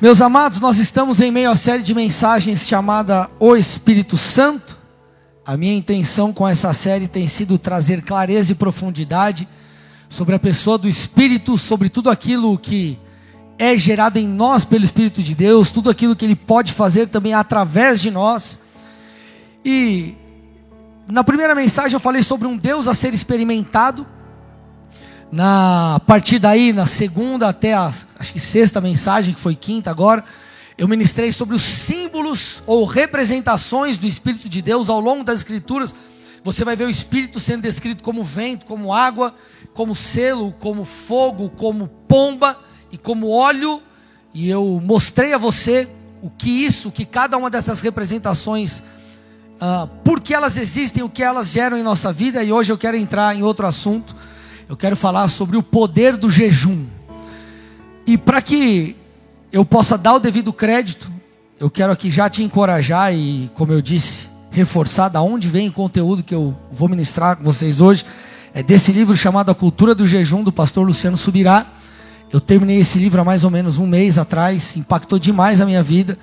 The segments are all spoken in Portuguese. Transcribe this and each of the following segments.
Meus amados, nós estamos em meio à série de mensagens chamada O Espírito Santo. A minha intenção com essa série tem sido trazer clareza e profundidade sobre a pessoa do Espírito, sobre tudo aquilo que é gerado em nós pelo Espírito de Deus, tudo aquilo que ele pode fazer também através de nós. E na primeira mensagem eu falei sobre um Deus a ser experimentado. Na partir daí, na segunda até a acho que sexta mensagem, que foi quinta agora, eu ministrei sobre os símbolos ou representações do Espírito de Deus ao longo das Escrituras. Você vai ver o Espírito sendo descrito como vento, como água, como selo, como fogo, como pomba e como óleo. E eu mostrei a você o que isso, o que cada uma dessas representações, uh, por que elas existem, o que elas geram em nossa vida. E hoje eu quero entrar em outro assunto eu quero falar sobre o poder do jejum. E para que eu possa dar o devido crédito, eu quero aqui já te encorajar e, como eu disse, reforçar da onde vem o conteúdo que eu vou ministrar com vocês hoje. É desse livro chamado A Cultura do Jejum, do pastor Luciano Subirá. Eu terminei esse livro há mais ou menos um mês atrás, impactou demais a minha vida.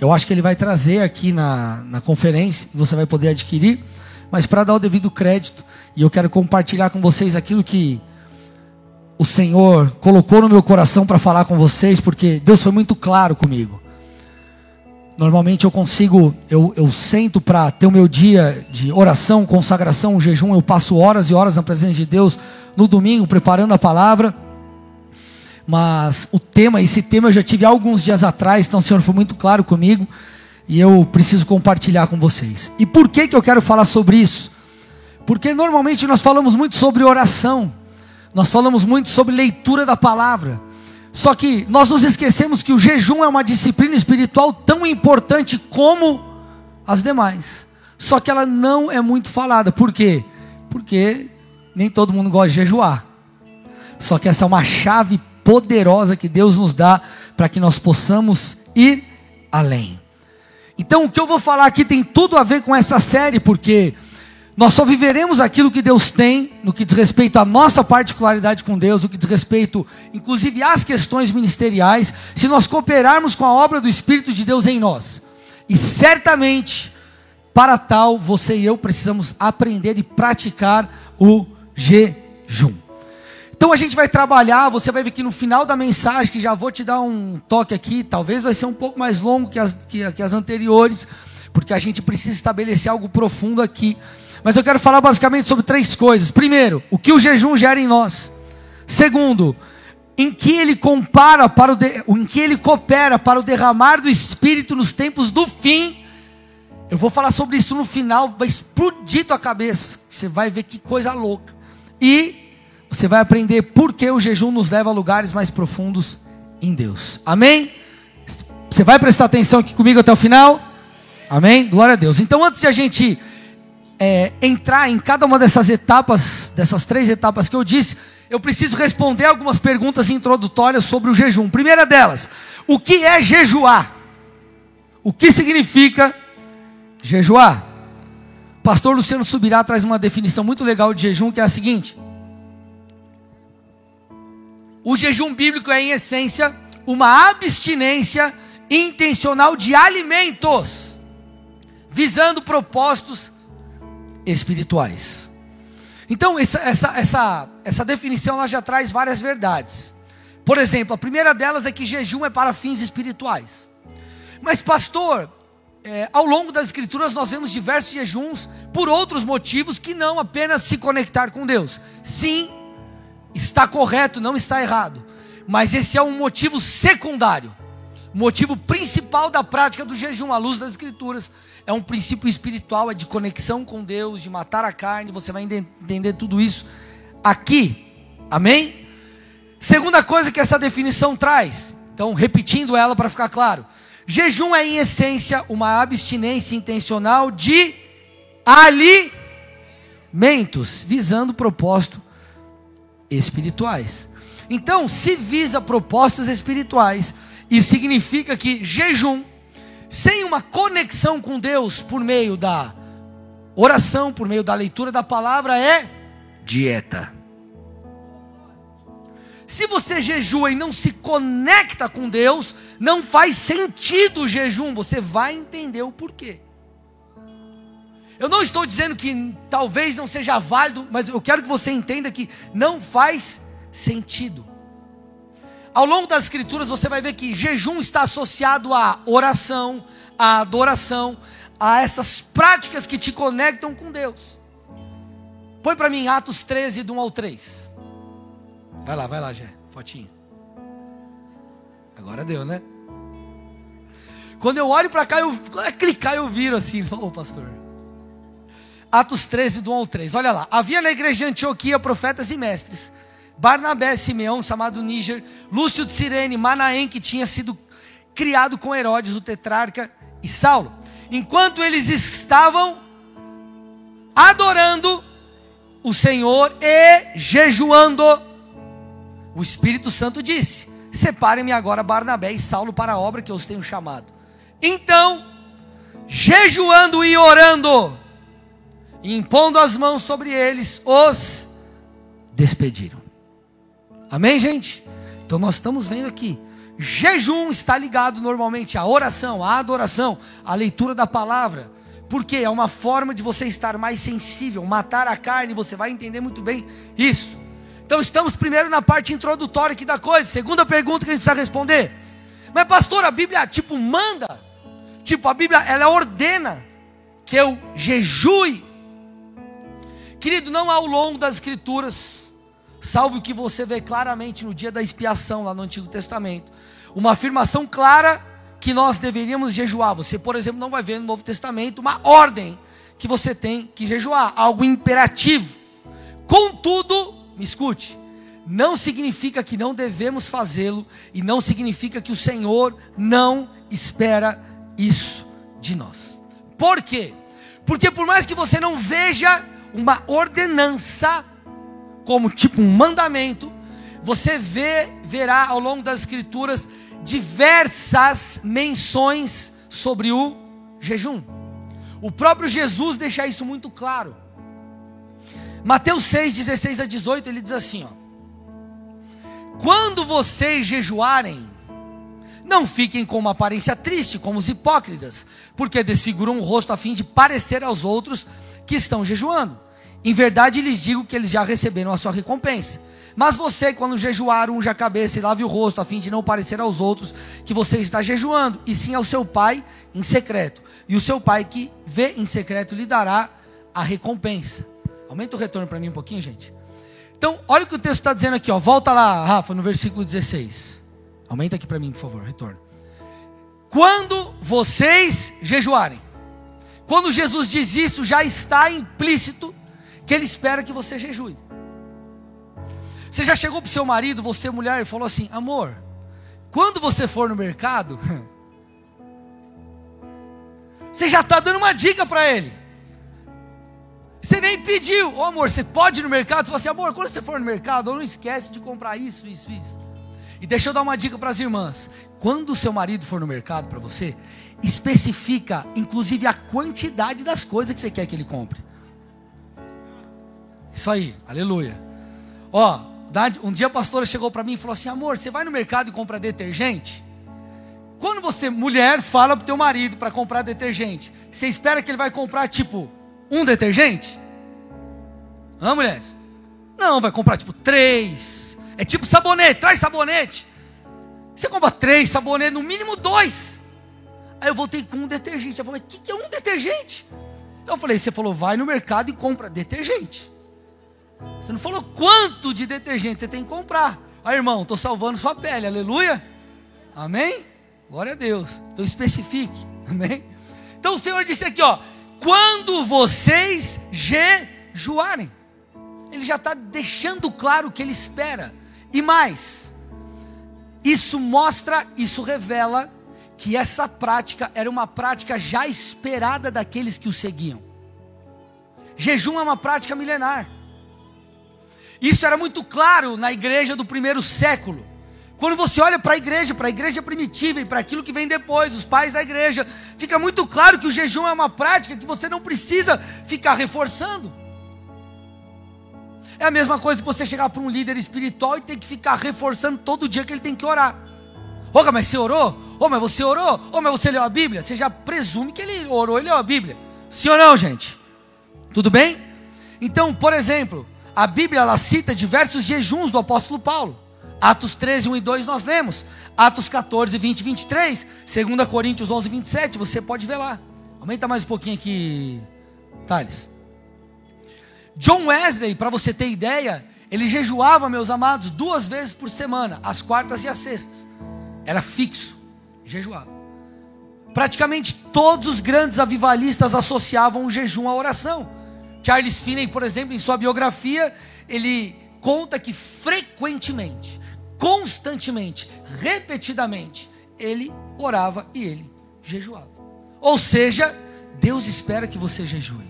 Eu acho que ele vai trazer aqui na, na conferência, você vai poder adquirir. Mas para dar o devido crédito, e eu quero compartilhar com vocês aquilo que o Senhor colocou no meu coração para falar com vocês, porque Deus foi muito claro comigo. Normalmente eu consigo, eu, eu sento para ter o meu dia de oração, consagração, jejum, eu passo horas e horas na presença de Deus no domingo, preparando a palavra. Mas o tema, esse tema eu já tive alguns dias atrás, então o Senhor foi muito claro comigo e eu preciso compartilhar com vocês. E por que, que eu quero falar sobre isso? Porque normalmente nós falamos muito sobre oração, nós falamos muito sobre leitura da palavra, só que nós nos esquecemos que o jejum é uma disciplina espiritual tão importante como as demais, só que ela não é muito falada, por quê? Porque nem todo mundo gosta de jejuar, só que essa é uma chave poderosa que Deus nos dá para que nós possamos ir além. Então, o que eu vou falar aqui tem tudo a ver com essa série, porque nós só viveremos aquilo que Deus tem, no que diz respeito à nossa particularidade com Deus, no que diz respeito, inclusive, às questões ministeriais, se nós cooperarmos com a obra do Espírito de Deus em nós. E certamente, para tal, você e eu precisamos aprender e praticar o jejum. Então a gente vai trabalhar, você vai ver que no final da mensagem, que já vou te dar um toque aqui, talvez vai ser um pouco mais longo que as, que, que as anteriores, porque a gente precisa estabelecer algo profundo aqui. Mas eu quero falar basicamente sobre três coisas. Primeiro, o que o jejum gera em nós. Segundo, em que ele compara para o de, em que ele coopera para o derramar do Espírito nos tempos do fim. Eu vou falar sobre isso no final, vai explodir tua cabeça. Você vai ver que coisa louca. E você vai aprender por que o jejum nos leva a lugares mais profundos em Deus. Amém? Você vai prestar atenção aqui comigo até o final? Amém? Glória a Deus. Então, antes de a gente é, entrar em cada uma dessas etapas, dessas três etapas que eu disse, eu preciso responder algumas perguntas introdutórias sobre o jejum. Primeira delas, o que é jejuar? O que significa jejuar? Pastor Luciano Subirá traz uma definição muito legal de jejum que é a seguinte: o jejum bíblico é, em essência, uma abstinência intencional de alimentos, visando propósitos espirituais. Então, essa, essa, essa, essa definição ela já traz várias verdades. Por exemplo, a primeira delas é que jejum é para fins espirituais. Mas, pastor, é, ao longo das Escrituras nós vemos diversos jejuns por outros motivos que não apenas se conectar com Deus. Sim, Está correto, não está errado. Mas esse é um motivo secundário. Motivo principal da prática do jejum, à luz das Escrituras, é um princípio espiritual, é de conexão com Deus, de matar a carne. Você vai entender tudo isso aqui. Amém? Segunda coisa que essa definição traz, então repetindo ela para ficar claro: jejum é, em essência, uma abstinência intencional de alimentos, visando propósito espirituais. Então, se visa propostas espirituais, isso significa que jejum, sem uma conexão com Deus por meio da oração, por meio da leitura da palavra, é dieta. Se você jejua e não se conecta com Deus, Não faz sentido o jejum, você vai entender o porquê. Eu não estou dizendo que talvez não seja válido, mas eu quero que você entenda que não faz sentido. Ao longo das escrituras você vai ver que jejum está associado à oração, à adoração, a essas práticas que te conectam com Deus. Põe para mim Atos 13, do 1 ao 3. Vai lá, vai lá, Jé, fotinho. Agora deu, né? Quando eu olho para cá, eu, quando é clicar, eu viro assim, ô oh, pastor. Atos 13, do 1 ao 3. Olha lá. Havia na igreja de Antioquia profetas e mestres. Barnabé, Simeão, chamado Níger, Lúcio de Sirene, Manaém, que tinha sido criado com Herodes, o tetrarca, e Saulo. Enquanto eles estavam adorando o Senhor e jejuando, o Espírito Santo disse: Separem-me agora Barnabé e Saulo para a obra que eu os tenho chamado. Então, jejuando e orando, impondo as mãos sobre eles, os despediram. Amém, gente? Então nós estamos vendo aqui. Jejum está ligado normalmente à oração, à adoração, à leitura da palavra. Porque é uma forma de você estar mais sensível, matar a carne, você vai entender muito bem isso. Então estamos primeiro na parte introdutória aqui da coisa. Segunda pergunta que a gente precisa responder. Mas pastor, a Bíblia tipo manda, tipo a Bíblia ela ordena que eu jejue. Querido, não ao longo das escrituras salvo o que você vê claramente no dia da expiação lá no Antigo Testamento. Uma afirmação clara que nós deveríamos jejuar. Você, por exemplo, não vai ver no Novo Testamento uma ordem que você tem que jejuar, algo imperativo. Contudo, me escute, não significa que não devemos fazê-lo e não significa que o Senhor não espera isso de nós. Por quê? Porque por mais que você não veja uma ordenança como tipo um mandamento, você vê, verá ao longo das escrituras diversas menções sobre o jejum. O próprio Jesus deixa isso muito claro. Mateus 6, 16 a 18, ele diz assim: ó, Quando vocês jejuarem, não fiquem com uma aparência triste, como os hipócritas, porque desfiguram o rosto a fim de parecer aos outros que estão jejuando. Em verdade lhes digo que eles já receberam a sua recompensa. Mas você, quando jejuar, unja a cabeça e lave o rosto, a fim de não parecer aos outros que você está jejuando, e sim ao seu pai em secreto. E o seu pai que vê em secreto lhe dará a recompensa. Aumenta o retorno para mim um pouquinho, gente. Então, olha o que o texto está dizendo aqui, ó. Volta lá, Rafa, no versículo 16. Aumenta aqui para mim, por favor, retorno. Quando vocês jejuarem. Quando Jesus diz isso, já está implícito que ele espera que você jejue. Você já chegou para o seu marido, você mulher, e falou assim: amor, quando você for no mercado, você já está dando uma dica para ele. Você nem pediu, oh, amor, você pode ir no mercado? Você assim, amor, quando você for no mercado, não esquece de comprar isso, isso, isso. E deixa eu dar uma dica para as irmãs: quando o seu marido for no mercado para você, especifica, inclusive, a quantidade das coisas que você quer que ele compre. Isso aí, aleluia. Ó, um dia a pastora chegou para mim e falou assim: amor, você vai no mercado e compra detergente? Quando você, mulher, fala pro teu marido para comprar detergente, você espera que ele vai comprar tipo um detergente? Hã, mulheres? Não, vai comprar tipo três. É tipo sabonete, traz sabonete. Você compra três sabonetes, no mínimo dois. Aí eu voltei com um detergente. Eu falei, o que, que é um detergente? Eu falei, você falou, vai no mercado e compra detergente. Você não falou quanto de detergente você tem que comprar. Aí, irmão, estou salvando sua pele, aleluia. Amém? Glória a Deus. Então especifique. Amém? Então o Senhor disse aqui, ó. Quando vocês jejuarem. Ele já está deixando claro o que ele espera. E mais, isso mostra, isso revela que essa prática era uma prática já esperada daqueles que o seguiam. Jejum é uma prática milenar. Isso era muito claro na igreja do primeiro século. Quando você olha para a igreja, para a igreja primitiva e para aquilo que vem depois, os pais da igreja, fica muito claro que o jejum é uma prática que você não precisa ficar reforçando. É a mesma coisa que você chegar para um líder espiritual e ter que ficar reforçando todo dia que ele tem que orar. Ô, mas você orou? Ô, mas você orou? Ô, mas você leu a Bíblia? Você já presume que ele orou e leu a Bíblia. Sim ou não, gente? Tudo bem? Então, por exemplo, a Bíblia ela cita diversos jejuns do apóstolo Paulo. Atos 13, 1 e 2 nós lemos. Atos 14, 20 e 23. 2 Coríntios 11, 27. Você pode ver lá. Aumenta mais um pouquinho aqui, Thales. John Wesley, para você ter ideia, ele jejuava, meus amados, duas vezes por semana, às quartas e às sextas. Era fixo, jejuava. Praticamente todos os grandes avivalistas associavam o jejum à oração. Charles Finney, por exemplo, em sua biografia, ele conta que frequentemente, constantemente, repetidamente, ele orava e ele jejuava. Ou seja, Deus espera que você jejue.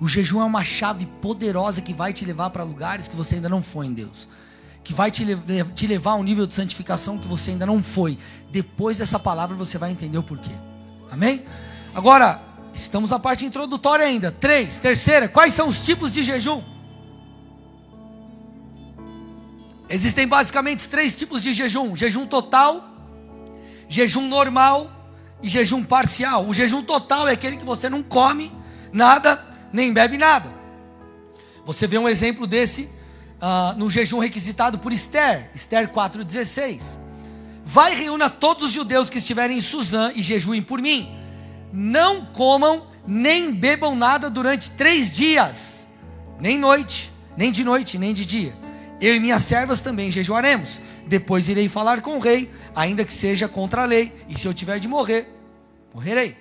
O jejum é uma chave poderosa que vai te levar para lugares que você ainda não foi em Deus. Que vai te, te levar a um nível de santificação que você ainda não foi. Depois dessa palavra você vai entender o porquê. Amém? Agora, estamos na parte introdutória ainda. Três. Terceira, quais são os tipos de jejum? Existem basicamente três tipos de jejum: jejum total, jejum normal e jejum parcial. O jejum total é aquele que você não come nada, nem bebe nada. Você vê um exemplo desse uh, no jejum requisitado por Esther, Esther 4,16. Vai reúna todos os judeus que estiverem em Suzã e jejuem por mim. Não comam nem bebam nada durante três dias, nem noite, nem de noite, nem de dia. Eu e minhas servas também jejuaremos. Depois irei falar com o rei, ainda que seja contra a lei, e se eu tiver de morrer, morrerei.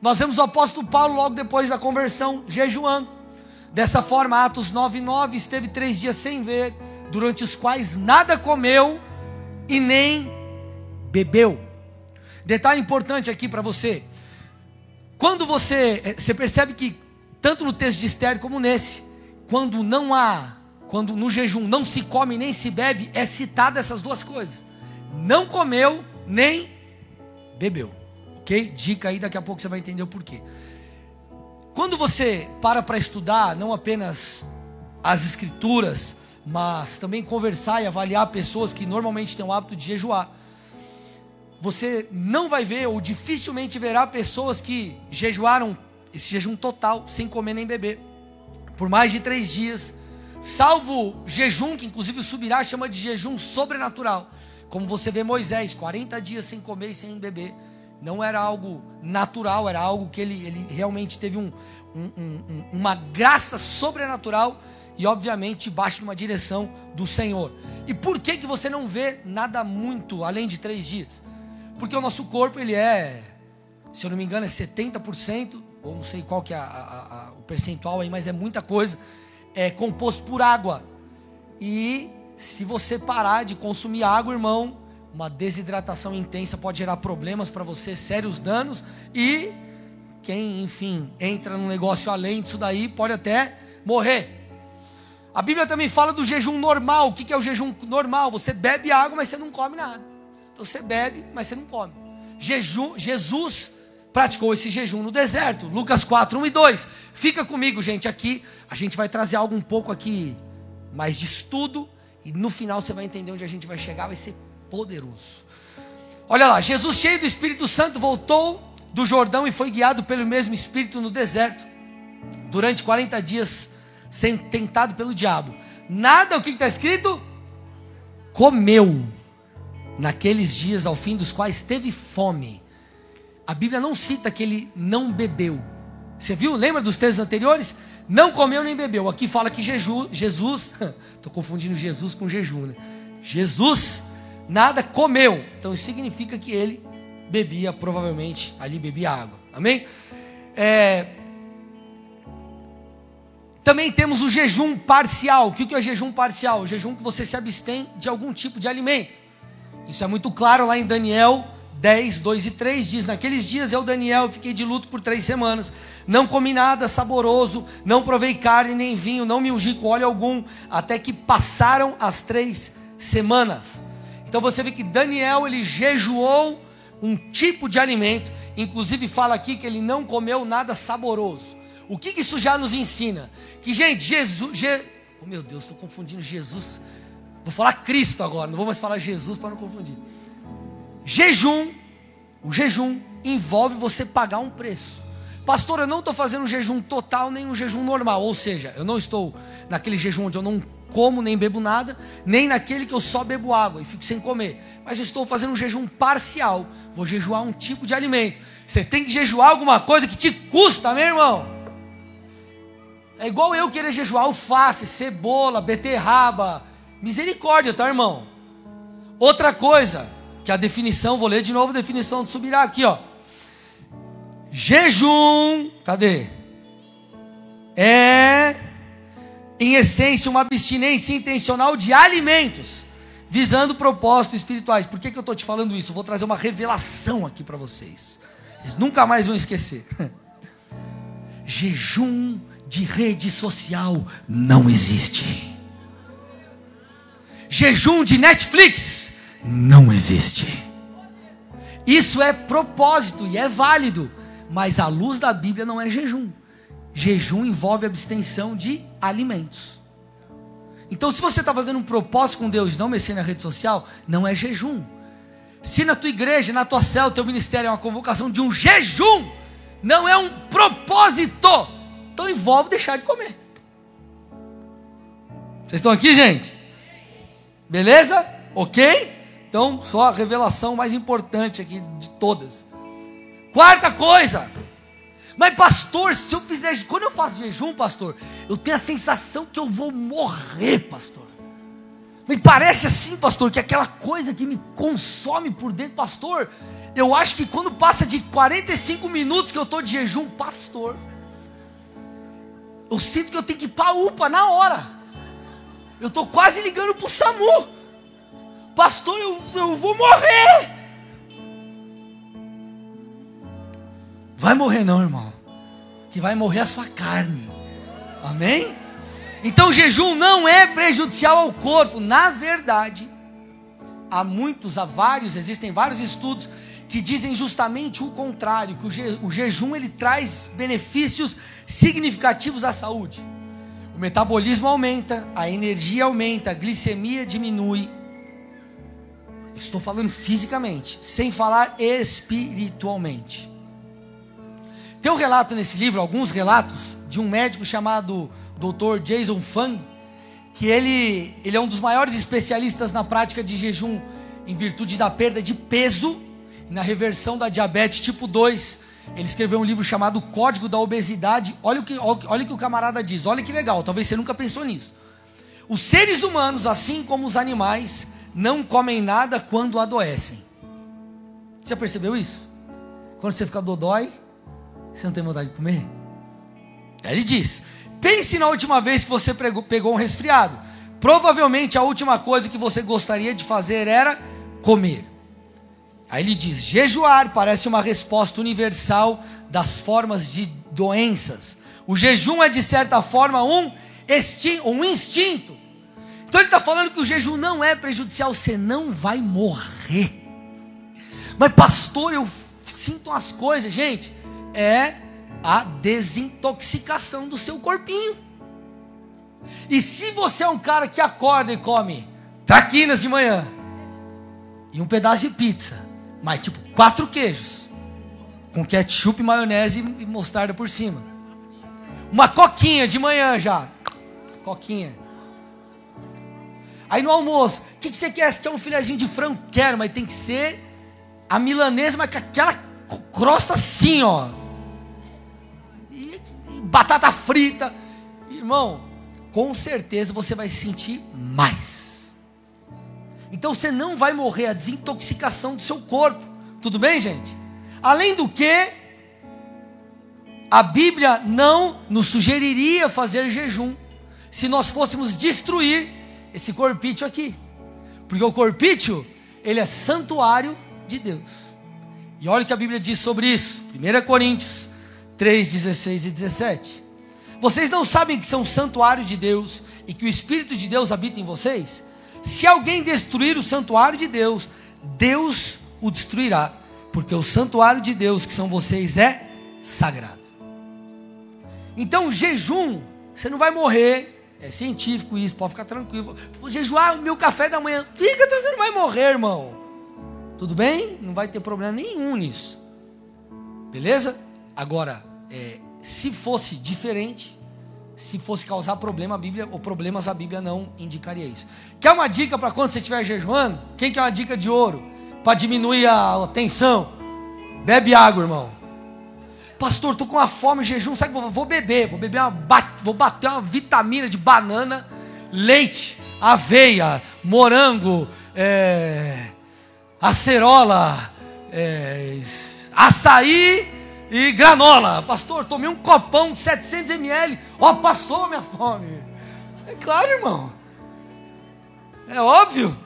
Nós vemos o apóstolo Paulo logo depois da conversão, jejuando. Dessa forma, Atos 9,9 esteve três dias sem ver, durante os quais nada comeu e nem bebeu. Detalhe importante aqui para você. Quando você, eh, você percebe que, tanto no texto de Esther como nesse, quando não há, quando no jejum não se come nem se bebe, é citada essas duas coisas. Não comeu nem bebeu. Ok? Dica aí, daqui a pouco você vai entender o porquê. Quando você para para estudar, não apenas as escrituras, mas também conversar e avaliar pessoas que normalmente têm o hábito de jejuar, você não vai ver, ou dificilmente verá pessoas que jejuaram esse jejum total, sem comer nem beber, por mais de três dias, salvo jejum, que inclusive Subirá chama de jejum sobrenatural, como você vê Moisés, 40 dias sem comer e sem beber, não era algo natural, era algo que ele, ele realmente teve um, um, um, uma graça sobrenatural e obviamente debaixo de uma direção do Senhor. E por que que você não vê nada muito além de três dias? Porque o nosso corpo ele é, se eu não me engano, é 70%, ou não sei qual que é a, a, a, o percentual aí, mas é muita coisa, é composto por água. E se você parar de consumir água, irmão, uma desidratação intensa pode gerar problemas para você, sérios danos e quem, enfim, entra num negócio além disso daí pode até morrer. A Bíblia também fala do jejum normal. O que é o jejum normal? Você bebe água, mas você não come nada. Então você bebe, mas você não come. Jejum, Jesus praticou esse jejum no deserto. Lucas 4, 1 e 2. Fica comigo, gente, aqui. A gente vai trazer algo um pouco aqui mais de estudo. E no final você vai entender onde a gente vai chegar. Vai ser poderoso. Olha lá, Jesus, cheio do Espírito Santo, voltou do Jordão e foi guiado pelo mesmo Espírito no deserto, durante 40 dias, sendo tentado pelo diabo. Nada, o que está escrito? Comeu. Naqueles dias, ao fim dos quais teve fome. A Bíblia não cita que ele não bebeu. Você viu? Lembra dos textos anteriores? Não comeu nem bebeu. Aqui fala que Jesus, estou confundindo Jesus com jejum, né? Jesus nada comeu. Então isso significa que ele bebia, provavelmente, ali bebia água. Amém? É... Também temos o jejum parcial. O que é o jejum parcial? O jejum que você se abstém de algum tipo de alimento. Isso é muito claro lá em Daniel 10, 2 e 3 diz: Naqueles dias eu, Daniel, fiquei de luto por três semanas. Não comi nada saboroso, não provei carne nem vinho, não me ungi com óleo algum, até que passaram as três semanas. Então você vê que Daniel ele jejuou um tipo de alimento, inclusive fala aqui que ele não comeu nada saboroso. O que, isso já nos ensina? Que, gente, Jesus. Je... Oh meu Deus, estou confundindo Jesus. Vou falar Cristo agora, não vou mais falar Jesus para não confundir. Jejum, o jejum envolve você pagar um preço. Pastor, eu não estou fazendo um jejum total nem um jejum normal, ou seja, eu não estou naquele jejum onde eu não como nem bebo nada, nem naquele que eu só bebo água e fico sem comer. Mas eu estou fazendo um jejum parcial. Vou jejuar um tipo de alimento. Você tem que jejuar alguma coisa que te custa, meu irmão. É igual eu querer jejuar alface, cebola, beterraba. Misericórdia, tá, irmão? Outra coisa, que a definição, vou ler de novo a definição de subirá aqui, ó. Jejum, cadê? É em essência, uma abstinência intencional de alimentos, visando propósitos espirituais. Por que, que eu estou te falando isso? Eu vou trazer uma revelação aqui para vocês. Eles nunca mais vão esquecer. Jejum de rede social não existe. Jejum de Netflix não existe. Isso é propósito e é válido, mas a luz da Bíblia não é jejum. Jejum envolve abstenção de alimentos. Então, se você está fazendo um propósito com Deus, não mexer na rede social, não é jejum. Se na tua igreja, na tua célula, teu ministério é uma convocação de um jejum, não é um propósito, então envolve deixar de comer. Vocês estão aqui, gente? Beleza? Ok? Então, só a revelação mais importante aqui de todas. Quarta coisa, mas, pastor, se eu fizer. Quando eu faço jejum, pastor, eu tenho a sensação que eu vou morrer, pastor. Me parece assim, pastor, que aquela coisa que me consome por dentro, pastor. Eu acho que quando passa de 45 minutos que eu estou de jejum, pastor, eu sinto que eu tenho que ir para a UPA na hora. Eu estou quase ligando para o SAMU. Pastor, eu, eu vou morrer. Vai morrer não, irmão. Que vai morrer a sua carne. Amém? Então jejum não é prejudicial ao corpo. Na verdade, há muitos, há vários, existem vários estudos que dizem justamente o contrário, que o, je, o jejum ele traz benefícios significativos à saúde. O metabolismo aumenta, a energia aumenta, a glicemia diminui. Estou falando fisicamente, sem falar espiritualmente. Tem um relato nesse livro, alguns relatos, de um médico chamado Dr. Jason Fung, que ele, ele é um dos maiores especialistas na prática de jejum em virtude da perda de peso e na reversão da diabetes tipo 2. Ele escreveu um livro chamado Código da Obesidade. Olha o que, olha o que o camarada diz, olha que legal, talvez você nunca pensou nisso. Os seres humanos, assim como os animais, não comem nada quando adoecem. Você já percebeu isso? Quando você fica dodói, você não tem vontade de comer? Aí ele diz: pense na última vez que você pegou um resfriado. Provavelmente a última coisa que você gostaria de fazer era comer. Aí ele diz: jejuar parece uma resposta universal das formas de doenças. O jejum é de certa forma um, um instinto. Então ele está falando que o jejum não é prejudicial, você não vai morrer. Mas pastor, eu sinto as coisas, gente é a desintoxicação do seu corpinho. E se você é um cara que acorda e come traquinas de manhã e um pedaço de pizza, mas tipo quatro queijos, com ketchup, maionese e mostarda por cima, uma coquinha de manhã já, coquinha. Aí no almoço, o que, que, você quer? Você quer um filezinho de frango? Quero, mas tem que ser a milanesa, mas com aquela crosta assim, ó batata frita. Irmão, com certeza você vai sentir mais. Então você não vai morrer a desintoxicação do seu corpo. Tudo bem, gente? Além do que, a Bíblia não nos sugeriria fazer jejum se nós fôssemos destruir esse corpício aqui. Porque o corpício, ele é santuário de Deus. E olha o que a Bíblia diz sobre isso. 1 Coríntios 3, 16 e 17. Vocês não sabem que são santuário de Deus e que o Espírito de Deus habita em vocês? Se alguém destruir o santuário de Deus, Deus o destruirá, porque o santuário de Deus, que são vocês, é sagrado. Então, jejum, você não vai morrer. É científico isso, pode ficar tranquilo. Vou jejuar o meu café da manhã. Fica, você não vai morrer, irmão. Tudo bem? Não vai ter problema nenhum nisso. Beleza? Agora, é, se fosse diferente, se fosse causar problema a Bíblia ou problemas a Bíblia não indicaria isso. Quer uma dica para quando você estiver jejuando? Quem quer uma dica de ouro para diminuir a tensão? Bebe água, irmão. Pastor, tô com uma fome, jejum, sabe que vou beber, vou beber uma vou bater uma vitamina de banana, leite, aveia, morango, é, acerola, é, açaí e granola. Pastor, tomei um copão de 700 ml. Ó, oh, passou minha fome. É claro, irmão. É óbvio.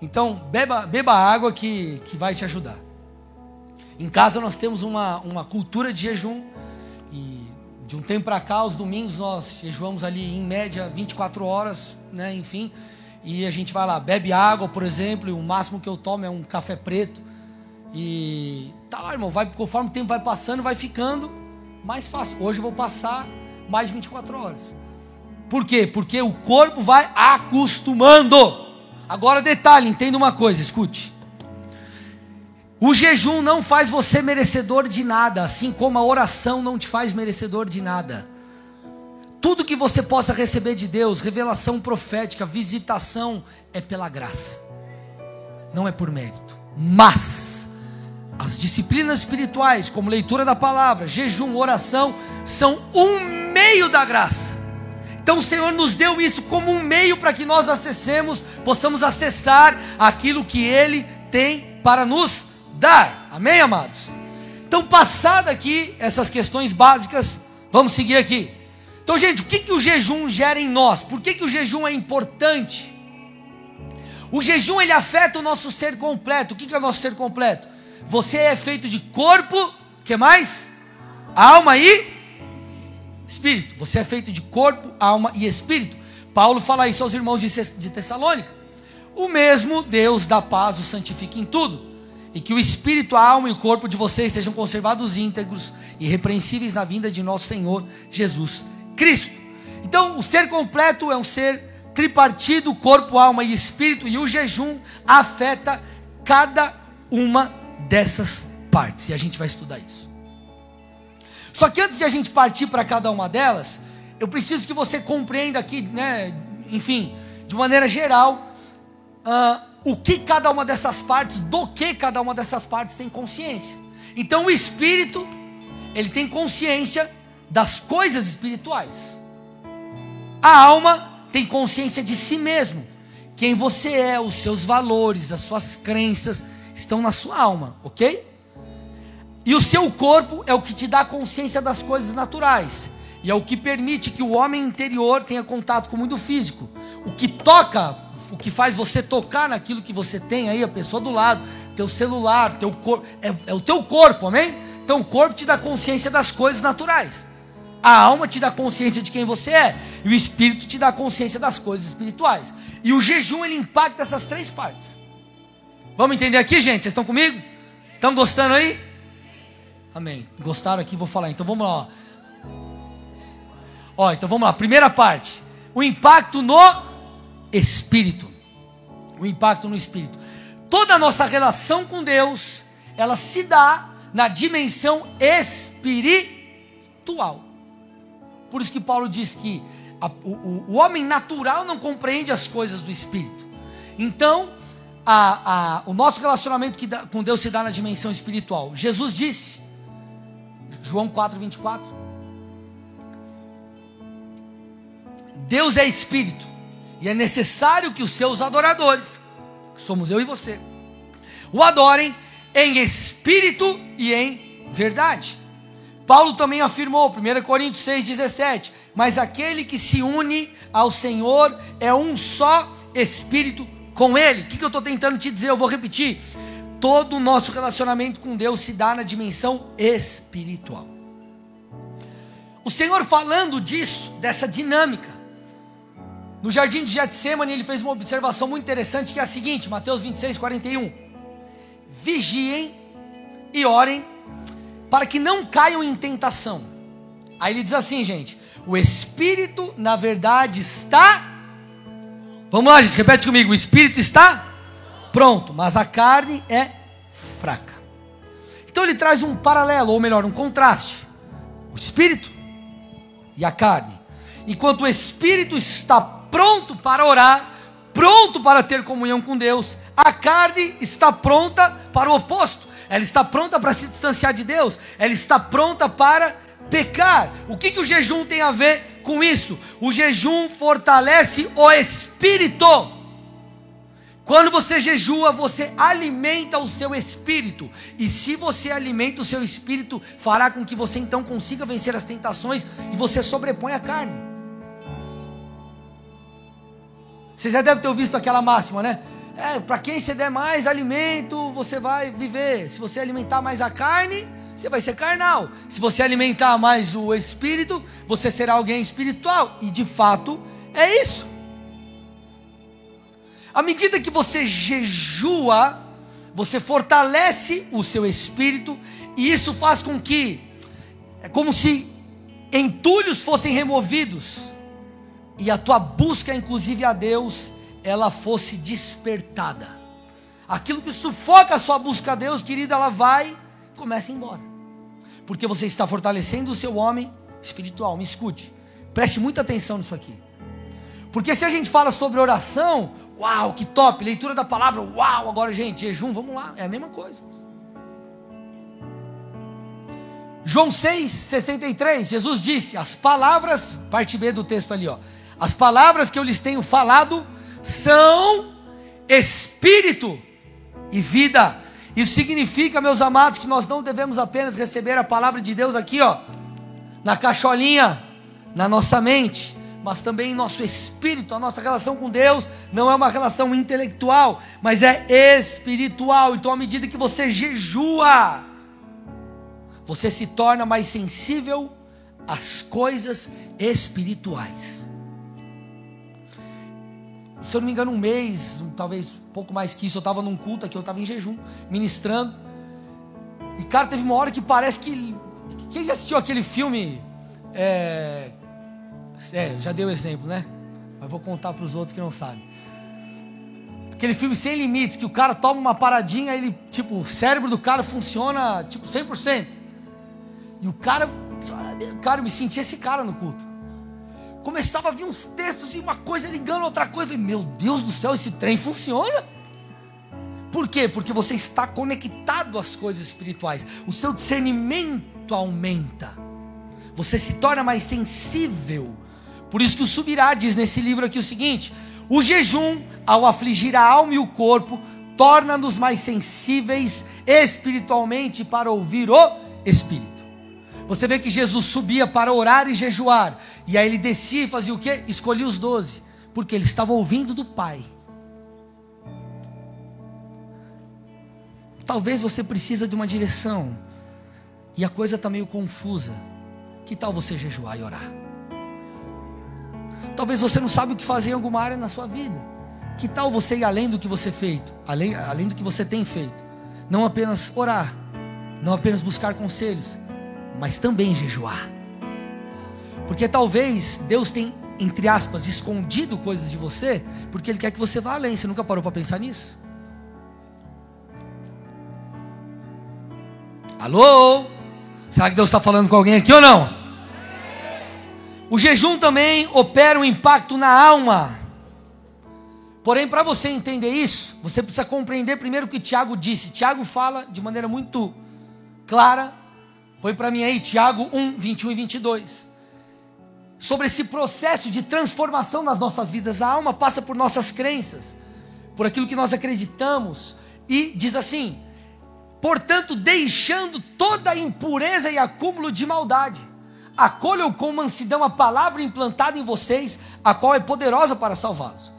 Então, beba, beba água que, que vai te ajudar. Em casa nós temos uma, uma cultura de jejum. E de um tempo para cá, aos domingos, nós jejuamos ali em média 24 horas, né? Enfim. E a gente vai lá, bebe água, por exemplo, e o máximo que eu tomo é um café preto. E tá irmão, vai, conforme o tempo vai passando, vai ficando mais fácil. Hoje eu vou passar mais 24 horas. Por quê? Porque o corpo vai acostumando. Agora detalhe, entenda uma coisa, escute. O jejum não faz você merecedor de nada, assim como a oração não te faz merecedor de nada. Tudo que você possa receber de Deus, revelação profética, visitação, é pela graça, não é por mérito. Mas as disciplinas espirituais, como leitura da palavra, jejum, oração, são um meio da graça. Então o Senhor nos deu isso como um meio para que nós acessemos, possamos acessar aquilo que Ele tem para nos dar. Amém, amados? Então, passada aqui essas questões básicas, vamos seguir aqui. Então, gente, o que, que o jejum gera em nós? Por que, que o jejum é importante? O jejum ele afeta o nosso ser completo. O que, que é o nosso ser completo? Você é feito de corpo, que mais? Alma e espírito. Você é feito de corpo, alma e espírito. Paulo fala isso aos irmãos de Tessalônica. O mesmo Deus da paz o santifique em tudo, e que o espírito, a alma e o corpo de vocês sejam conservados íntegros e repreensíveis na vinda de nosso Senhor Jesus Cristo. Então, o ser completo é um ser tripartido, corpo, alma e espírito, e o jejum afeta cada uma dessas partes, e a gente vai estudar isso. Só que antes de a gente partir para cada uma delas, eu preciso que você compreenda aqui, né, enfim, de maneira geral, uh, o que cada uma dessas partes, do que cada uma dessas partes tem consciência. Então o espírito, ele tem consciência das coisas espirituais. A alma tem consciência de si mesmo, quem você é, os seus valores, as suas crenças, estão na sua alma, ok? E o seu corpo é o que te dá consciência das coisas naturais. E é o que permite que o homem interior tenha contato com o mundo físico. O que toca, o que faz você tocar naquilo que você tem aí, a pessoa do lado, teu celular, teu corpo, é, é o teu corpo, amém? Então o corpo te dá consciência das coisas naturais. A alma te dá consciência de quem você é. E o espírito te dá consciência das coisas espirituais. E o jejum ele impacta essas três partes. Vamos entender aqui, gente? Vocês estão comigo? Estão gostando aí? Amém. Gostaram aqui? Vou falar. Então vamos lá. Ó, então vamos lá. Primeira parte: o impacto no espírito. O impacto no espírito. Toda a nossa relação com Deus, ela se dá na dimensão espiritual. Por isso que Paulo diz que a, o, o homem natural não compreende as coisas do espírito. Então, a, a, o nosso relacionamento dá, com Deus se dá na dimensão espiritual. Jesus disse, João 4, 24: Deus é espírito, e é necessário que os seus adoradores, que somos eu e você, o adorem em espírito e em verdade. Paulo também afirmou, 1 Coríntios 6,17: Mas aquele que se une ao Senhor é um só espírito com Ele. O que, eu estou tentando te dizer? Eu vou repetir. Todo o nosso relacionamento com Deus se dá na dimensão espiritual. O Senhor falando disso, dessa dinâmica. No jardim de Getsemane, ele fez uma observação muito interessante que é a seguinte: Mateus 26, 41. Vigiem e orem para que não caiam em tentação. Aí ele diz assim, gente: o espírito, na verdade, está Vamos lá, gente, repete comigo. O espírito está pronto, mas a carne é fraca. Então ele traz um paralelo, ou melhor, um contraste: o espírito e a carne. Enquanto o espírito está pronto para orar, pronto para ter comunhão com Deus, a carne está pronta para o oposto. Ela está pronta para se distanciar de Deus, ela está pronta para pecar. O que, que o jejum tem a ver com isso? O jejum fortalece o espírito. Quando você jejua, você alimenta o seu espírito. E se você alimenta o seu espírito, fará com que você então consiga vencer as tentações e você sobrepõe a carne. Você já deve ter ouvido aquela máxima, né? É, para quem você der mais alimento, você vai viver. Se você alimentar mais a carne, você vai ser carnal. Se você alimentar mais o espírito, você será alguém espiritual. E de fato, é isso. À medida que você jejua, você fortalece o seu espírito, e isso faz com que, é como se entulhos fossem removidos, e a tua busca, inclusive a Deus, ela fosse despertada. Aquilo que sufoca a sua busca a Deus, querida, ela vai, começa a ir embora. Porque você está fortalecendo o seu homem espiritual. Me escute, preste muita atenção nisso aqui. Porque se a gente fala sobre oração, Uau, que top! Leitura da palavra, uau! Agora, gente, jejum, vamos lá, é a mesma coisa. João 6, 63, Jesus disse: As palavras, parte B do texto ali, ó. As palavras que eu lhes tenho falado são espírito e vida. Isso significa, meus amados, que nós não devemos apenas receber a palavra de Deus aqui, ó, na cacholinha, na nossa mente, mas também em nosso espírito. A nossa relação com Deus não é uma relação intelectual, mas é espiritual. Então, à medida que você jejua, você se torna mais sensível às coisas espirituais. Se eu não me engano, um mês, talvez um pouco mais que isso, eu estava num culto aqui, eu estava em jejum, ministrando. E cara, teve uma hora que parece que. Quem já assistiu aquele filme? É, é, já dei o exemplo, né? Mas vou contar para os outros que não sabem. Aquele filme Sem Limites, que o cara toma uma paradinha, ele, tipo, o cérebro do cara funciona, tipo, 100%. E o cara, cara, eu me senti esse cara no culto. Começava a vir uns textos e uma coisa ligando outra coisa. E, meu Deus do céu, esse trem funciona. Por quê? Porque você está conectado às coisas espirituais. O seu discernimento aumenta. Você se torna mais sensível por isso que o Subirá diz nesse livro aqui o seguinte: o jejum, ao afligir a alma e o corpo, torna-nos mais sensíveis espiritualmente para ouvir o Espírito. Você vê que Jesus subia para orar e jejuar, e aí ele descia e fazia o que? Escolhia os doze, porque ele estava ouvindo do Pai. Talvez você precisa de uma direção e a coisa está meio confusa. Que tal você jejuar e orar? Talvez você não sabe o que fazer em alguma área na sua vida. Que tal você ir além do que você feito, além, além do que você tem feito? Não apenas orar, não apenas buscar conselhos, mas também jejuar. Porque talvez Deus tem, entre aspas, escondido coisas de você, porque Ele quer que você vá além. Você nunca parou para pensar nisso? Alô? Será que Deus está falando com alguém aqui ou não? O jejum também opera um impacto na alma. Porém, para você entender isso, você precisa compreender primeiro o que Tiago disse. Tiago fala de maneira muito clara. Põe para mim aí, Tiago 1, 21 e 22. Sobre esse processo de transformação nas nossas vidas. A alma passa por nossas crenças, por aquilo que nós acreditamos. E diz assim: portanto, deixando toda impureza e acúmulo de maldade acolham com mansidão a palavra implantada em vocês, a qual é poderosa para salvá-los.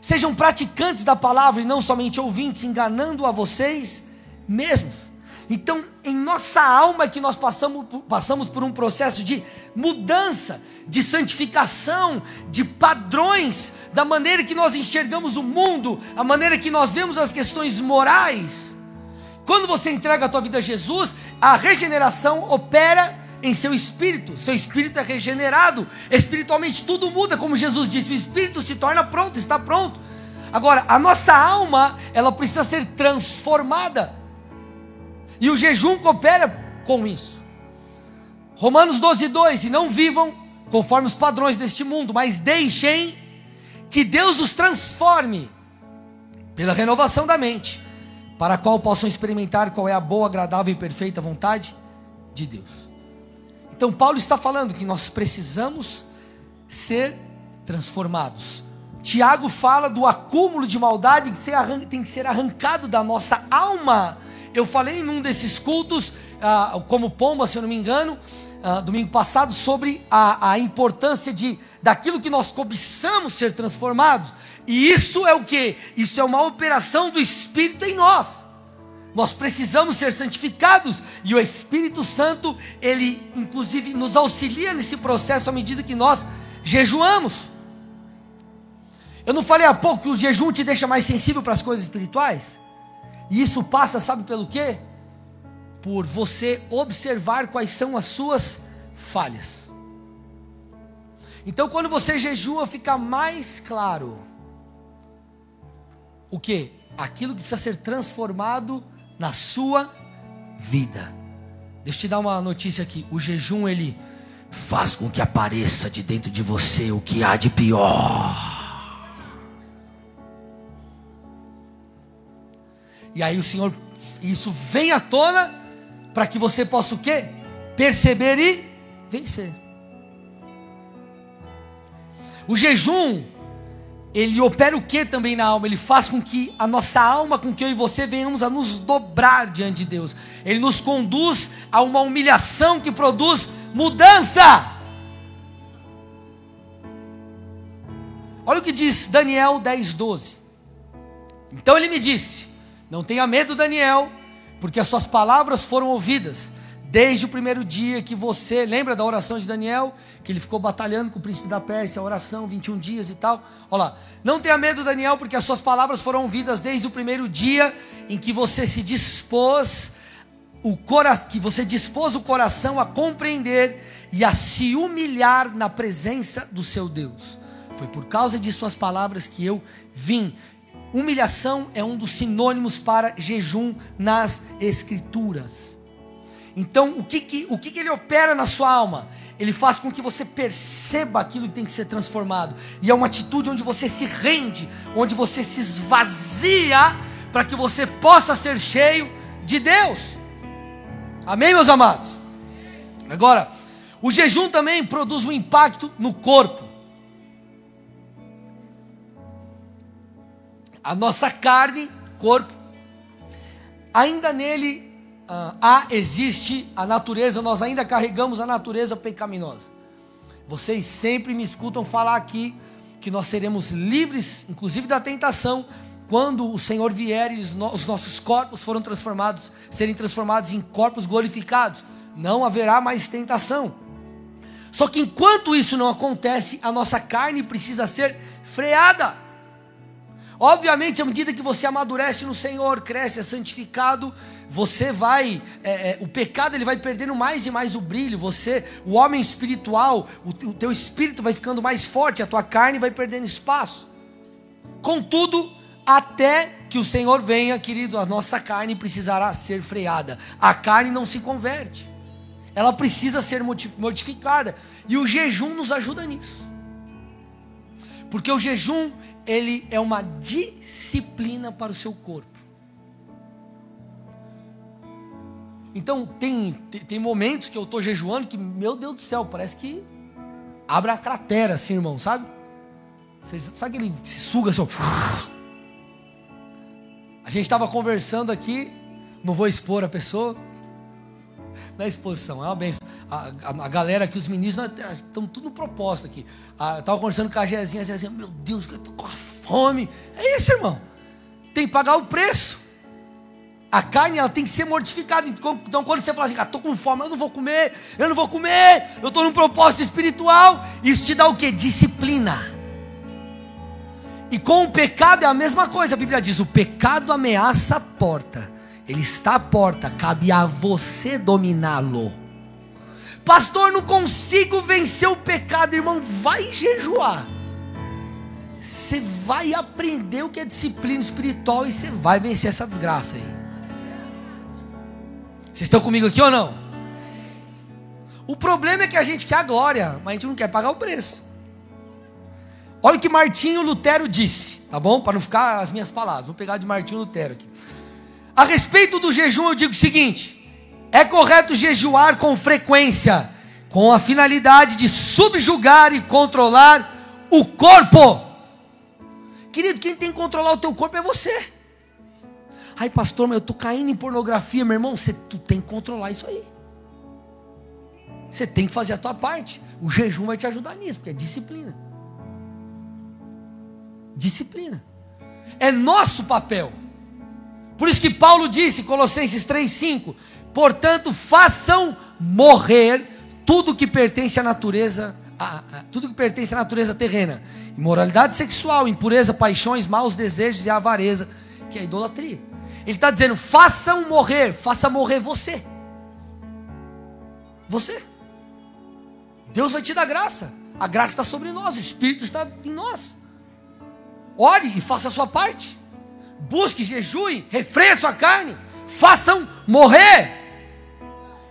Sejam praticantes da palavra e não somente ouvintes, enganando a vocês mesmos. Então, em nossa alma é que nós passamos, passamos por um processo de mudança, de santificação, de padrões, da maneira que nós enxergamos o mundo, a maneira que nós vemos as questões morais. Quando você entrega a tua vida a Jesus, a regeneração opera em seu espírito, seu espírito é regenerado, espiritualmente tudo muda, como Jesus disse, o espírito se torna pronto, está pronto. Agora, a nossa alma, ela precisa ser transformada. E o jejum coopera com isso. Romanos 12, 2: E não vivam conforme os padrões deste mundo, mas deixem que Deus os transforme pela renovação da mente, para a qual possam experimentar qual é a boa, agradável e perfeita vontade de Deus. Então, Paulo está falando que nós precisamos ser transformados. Tiago fala do acúmulo de maldade que tem que ser arrancado da nossa alma. Eu falei num desses cultos, ah, como pomba, se eu não me engano, ah, domingo passado, sobre a, a importância de daquilo que nós cobiçamos ser transformados. E isso é o que? Isso é uma operação do Espírito em nós. Nós precisamos ser santificados e o Espírito Santo, ele inclusive nos auxilia nesse processo à medida que nós jejuamos. Eu não falei há pouco que o jejum te deixa mais sensível para as coisas espirituais? E isso passa, sabe pelo quê? Por você observar quais são as suas falhas. Então, quando você jejua, fica mais claro o que? Aquilo que precisa ser transformado na sua vida. Deixa eu te dar uma notícia aqui. O jejum ele faz com que apareça de dentro de você o que há de pior. E aí o Senhor, isso vem à tona para que você possa o quê? Perceber e vencer. O jejum, ele opera o que também na alma? Ele faz com que a nossa alma, com que eu e você venhamos a nos dobrar diante de Deus. Ele nos conduz a uma humilhação que produz mudança. Olha o que diz Daniel 10, 12. Então ele me disse: Não tenha medo, Daniel, porque as suas palavras foram ouvidas. Desde o primeiro dia que você, lembra da oração de Daniel? Que ele ficou batalhando com o príncipe da Pérsia, a oração, 21 dias e tal. Olha lá. Não tenha medo, Daniel, porque as suas palavras foram ouvidas desde o primeiro dia em que você se dispôs o cora que você dispôs o coração a compreender e a se humilhar na presença do seu Deus. Foi por causa de suas palavras que eu vim. Humilhação é um dos sinônimos para jejum nas Escrituras. Então, o que, que, o que, que ele opera na sua alma? Ele faz com que você perceba aquilo que tem que ser transformado. E é uma atitude onde você se rende, onde você se esvazia, para que você possa ser cheio de Deus. Amém, meus amados? Agora, o jejum também produz um impacto no corpo. A nossa carne, corpo, ainda nele uh, há, existe a natureza, nós ainda carregamos a natureza pecaminosa. Vocês sempre me escutam falar aqui que nós seremos livres, inclusive da tentação, quando o Senhor vier e os nossos corpos foram transformados, serem transformados em corpos glorificados, não haverá mais tentação. Só que enquanto isso não acontece, a nossa carne precisa ser freada. Obviamente, à medida que você amadurece no Senhor, cresce, é santificado, você vai, é, é, o pecado ele vai perdendo mais e mais o brilho. Você, o homem espiritual, o, o teu espírito vai ficando mais forte, a tua carne vai perdendo espaço. Contudo, até que o Senhor venha, querido, a nossa carne precisará ser freada. A carne não se converte, ela precisa ser mortificada, e o jejum nos ajuda nisso. Porque o jejum, ele é uma disciplina para o seu corpo. Então tem, tem momentos que eu estou jejuando que, meu Deus do céu, parece que abre a cratera assim, irmão, sabe? Sabe que ele se suga assim, a gente estava conversando aqui, não vou expor a pessoa, na exposição, é uma benção. A, a, galera aqui, os meninos, estão tudo no propósito aqui. Ah, estava conversando com a Jezinha, a Jezinha, meu Deus, eu estou com a fome. É isso, irmão. Tem que pagar o preço. A carne ela tem que ser mortificada. Então, então quando você fala assim, estou ah, com fome, eu não vou comer, eu não vou comer, eu estou num propósito espiritual, isso te dá o que? Disciplina. E com o pecado é a mesma coisa. A Bíblia diz: o pecado ameaça a porta. Ele está à porta, cabe a você dominá-lo. Pastor, não consigo vencer o pecado, irmão. Vai jejuar. você vai aprender o que é disciplina espiritual e você vai vencer essa desgraça aí. Vocês estão comigo aqui ou não? O problema é que a gente quer a glória, mas a gente não quer pagar o preço. Olha o que Martinho Lutero disse, tá bom? Para não ficar as minhas palavras, vou pegar de Martinho Lutero aqui. A respeito do jejum, eu digo o seguinte: é correto jejuar com frequência, com a finalidade de subjugar e controlar o corpo. Querido, quem tem que controlar o teu corpo é você. Ai, pastor, mas eu estou caindo em pornografia, meu irmão. Você, tu tem que controlar isso aí. Você tem que fazer a tua parte. O jejum vai te ajudar nisso, porque é disciplina. Disciplina. É nosso papel. Por isso que Paulo disse, Colossenses 3,5: Portanto, façam morrer tudo que pertence à natureza, a, a, tudo que pertence à natureza terrena: imoralidade sexual, impureza, paixões, maus desejos e avareza, que é idolatria. Ele está dizendo: façam morrer, faça morrer você. Você. Deus vai te dar graça. A graça está sobre nós, o Espírito está em nós. Ore e faça a sua parte. Busque, jejue, refreie a sua carne. Façam morrer.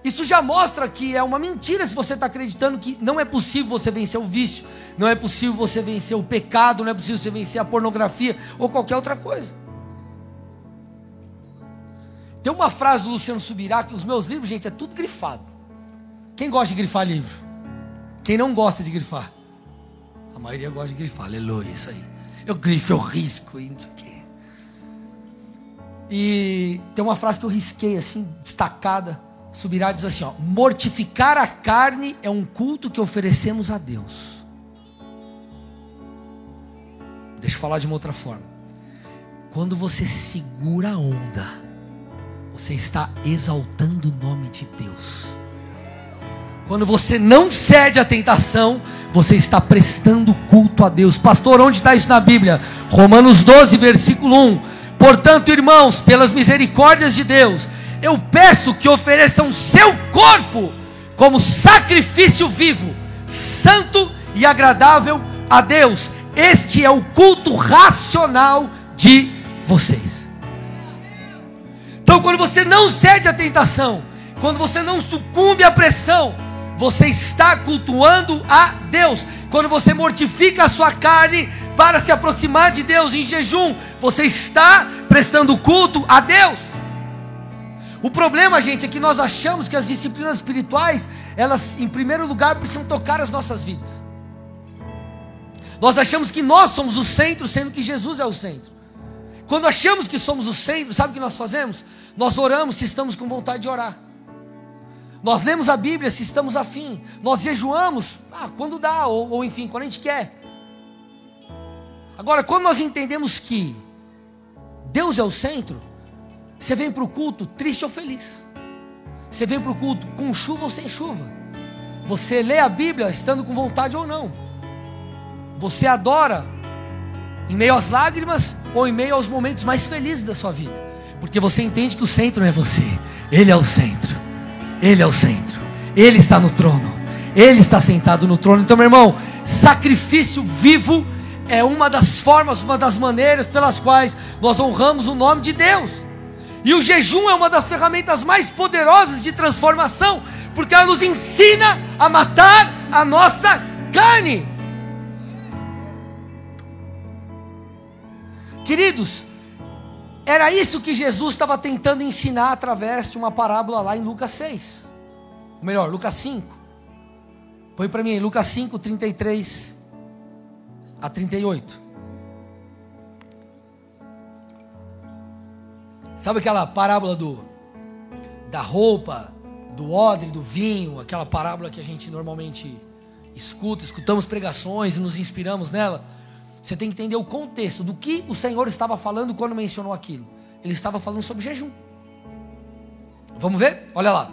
Isso já mostra que é uma mentira se você está acreditando que não é possível você vencer o vício, não é possível você vencer o pecado, não é possível você vencer a pornografia ou qualquer outra coisa. Tem uma frase do Luciano Subirá que os meus livros, gente, é tudo grifado. Quem gosta de grifar livro? Quem não gosta de grifar? A maioria gosta de grifar, aleluia, isso aí. Eu grifo, eu risco e quê. E tem uma frase que eu risquei assim, destacada. Subirá diz assim: ó, mortificar a carne é um culto que oferecemos a Deus. Deixa eu falar de uma outra forma. Quando você segura a onda, você está exaltando o nome de Deus. Quando você não cede à tentação, você está prestando culto a Deus. Pastor, onde está isso na Bíblia? Romanos 12, versículo 1. Portanto, irmãos, pelas misericórdias de Deus, eu peço que ofereçam seu corpo como sacrifício vivo, santo e agradável a Deus. Este é o culto racional de vocês. Então, quando você não cede à tentação, quando você não sucumbe à pressão, você está cultuando a Deus. Quando você mortifica a sua carne para se aproximar de Deus em jejum, você está prestando culto a Deus. O problema, gente, é que nós achamos que as disciplinas espirituais, elas, em primeiro lugar, precisam tocar as nossas vidas. Nós achamos que nós somos o centro, sendo que Jesus é o centro. Quando achamos que somos o centro, sabe o que nós fazemos? Nós oramos se estamos com vontade de orar. Nós lemos a Bíblia se estamos afim. Nós jejuamos ah, quando dá, ou, ou enfim, quando a gente quer. Agora, quando nós entendemos que Deus é o centro, você vem para o culto triste ou feliz. Você vem para o culto com chuva ou sem chuva. Você lê a Bíblia estando com vontade ou não. Você adora em meio às lágrimas ou em meio aos momentos mais felizes da sua vida. Porque você entende que o centro é você, Ele é o centro. Ele é o centro, Ele está no trono, Ele está sentado no trono. Então, meu irmão, sacrifício vivo é uma das formas, uma das maneiras pelas quais nós honramos o nome de Deus. E o jejum é uma das ferramentas mais poderosas de transformação, porque ela nos ensina a matar a nossa carne. Queridos, era isso que Jesus estava tentando ensinar através de uma parábola lá em Lucas 6. Ou melhor, Lucas 5. Põe para mim Lucas 5, 33 a 38. Sabe aquela parábola do da roupa, do odre, do vinho, aquela parábola que a gente normalmente escuta, escutamos pregações e nos inspiramos nela? Você tem que entender o contexto do que o Senhor estava falando quando mencionou aquilo. Ele estava falando sobre jejum. Vamos ver? Olha lá.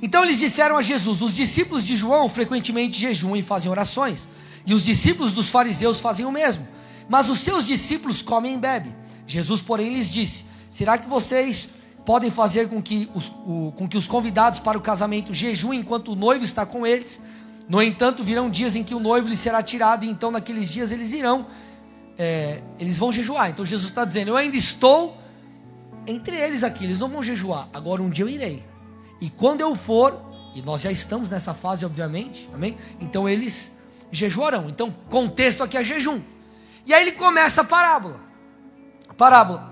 Então eles disseram a Jesus: Os discípulos de João frequentemente jejuam e fazem orações, e os discípulos dos fariseus fazem o mesmo. Mas os seus discípulos comem e bebem. Jesus, porém, lhes disse: Será que vocês podem fazer com que os, o, com que os convidados para o casamento jejuem enquanto o noivo está com eles? No entanto, virão dias em que o noivo lhe será tirado, e então naqueles dias eles irão é, eles vão jejuar. Então Jesus está dizendo: Eu ainda estou entre eles aqui, eles não vão jejuar. Agora um dia eu irei. E quando eu for, e nós já estamos nessa fase, obviamente, amém? Então eles jejuarão. Então, contexto aqui é jejum. E aí ele começa a parábola. Parábola.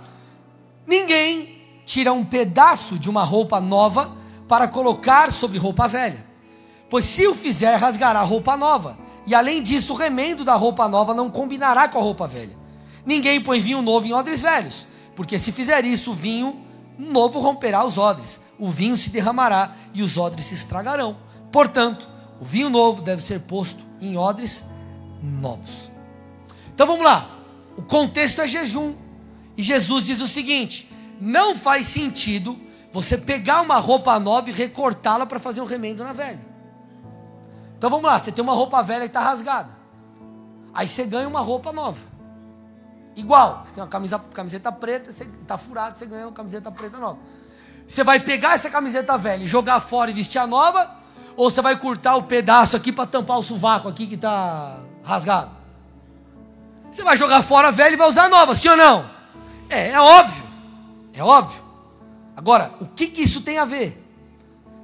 Ninguém tira um pedaço de uma roupa nova para colocar sobre roupa velha. Pois se o fizer, rasgará a roupa nova. E além disso, o remendo da roupa nova não combinará com a roupa velha. Ninguém põe vinho novo em odres velhos, porque se fizer isso, o vinho novo romperá os odres, o vinho se derramará e os odres se estragarão. Portanto, o vinho novo deve ser posto em odres novos. Então vamos lá. O contexto é jejum. E Jesus diz o seguinte: não faz sentido você pegar uma roupa nova e recortá-la para fazer um remendo na velha. Então vamos lá, você tem uma roupa velha que está rasgada. Aí você ganha uma roupa nova. Igual, você tem uma camisa, camiseta preta, você está furado, você ganha uma camiseta preta nova. Você vai pegar essa camiseta velha e jogar fora e vestir a nova, ou você vai cortar o pedaço aqui para tampar o sovaco aqui que está rasgado? Você vai jogar fora a velha e vai usar a nova, sim ou não? É, é óbvio. É óbvio. Agora, o que, que isso tem a ver?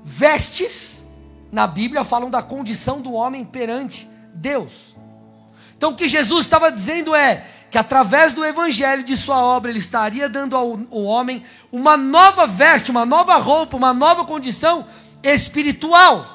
Vestes, na Bíblia, falam da condição do homem perante Deus. Então, o que Jesus estava dizendo é que através do evangelho de sua obra ele estaria dando ao, ao homem uma nova veste, uma nova roupa, uma nova condição espiritual.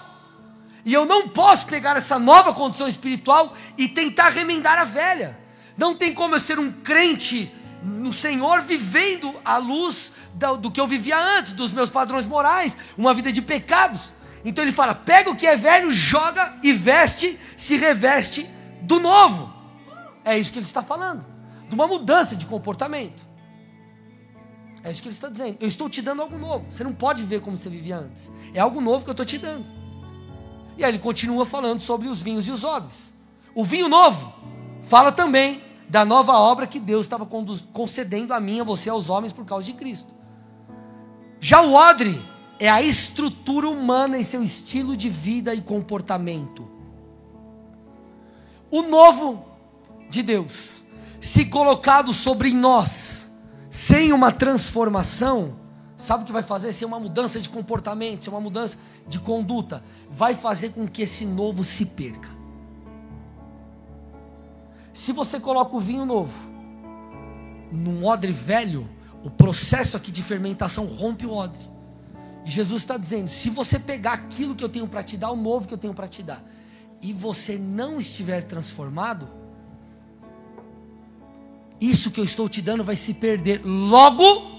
E eu não posso pegar essa nova condição espiritual e tentar remendar a velha. Não tem como eu ser um crente no Senhor vivendo à luz do, que eu vivia antes, dos meus padrões morais, uma vida de pecados. Então ele fala: pega o que é velho, joga e veste, se reveste do novo. É isso que ele está falando, de uma mudança de comportamento. É isso que ele está dizendo. Eu estou te dando algo novo. Você não pode viver como você vivia antes. É algo novo que eu estou te dando. E aí ele continua falando sobre os vinhos e os odres. O vinho novo fala também da nova obra que Deus estava concedendo a mim a você, aos homens, por causa de Cristo. Já o odre é a estrutura humana em seu estilo de vida e comportamento. O novo de Deus, se colocado sobre nós, sem uma transformação, Sabe o que vai fazer? Ser uma mudança de comportamento, ser uma mudança de conduta. Vai fazer com que esse novo se perca. Se você coloca o vinho novo num odre velho, o processo aqui de fermentação rompe o odre. E Jesus está dizendo: se você pegar aquilo que eu tenho para te dar, o novo que eu tenho para te dar, e você não estiver transformado, isso que eu estou te dando vai se perder. Logo,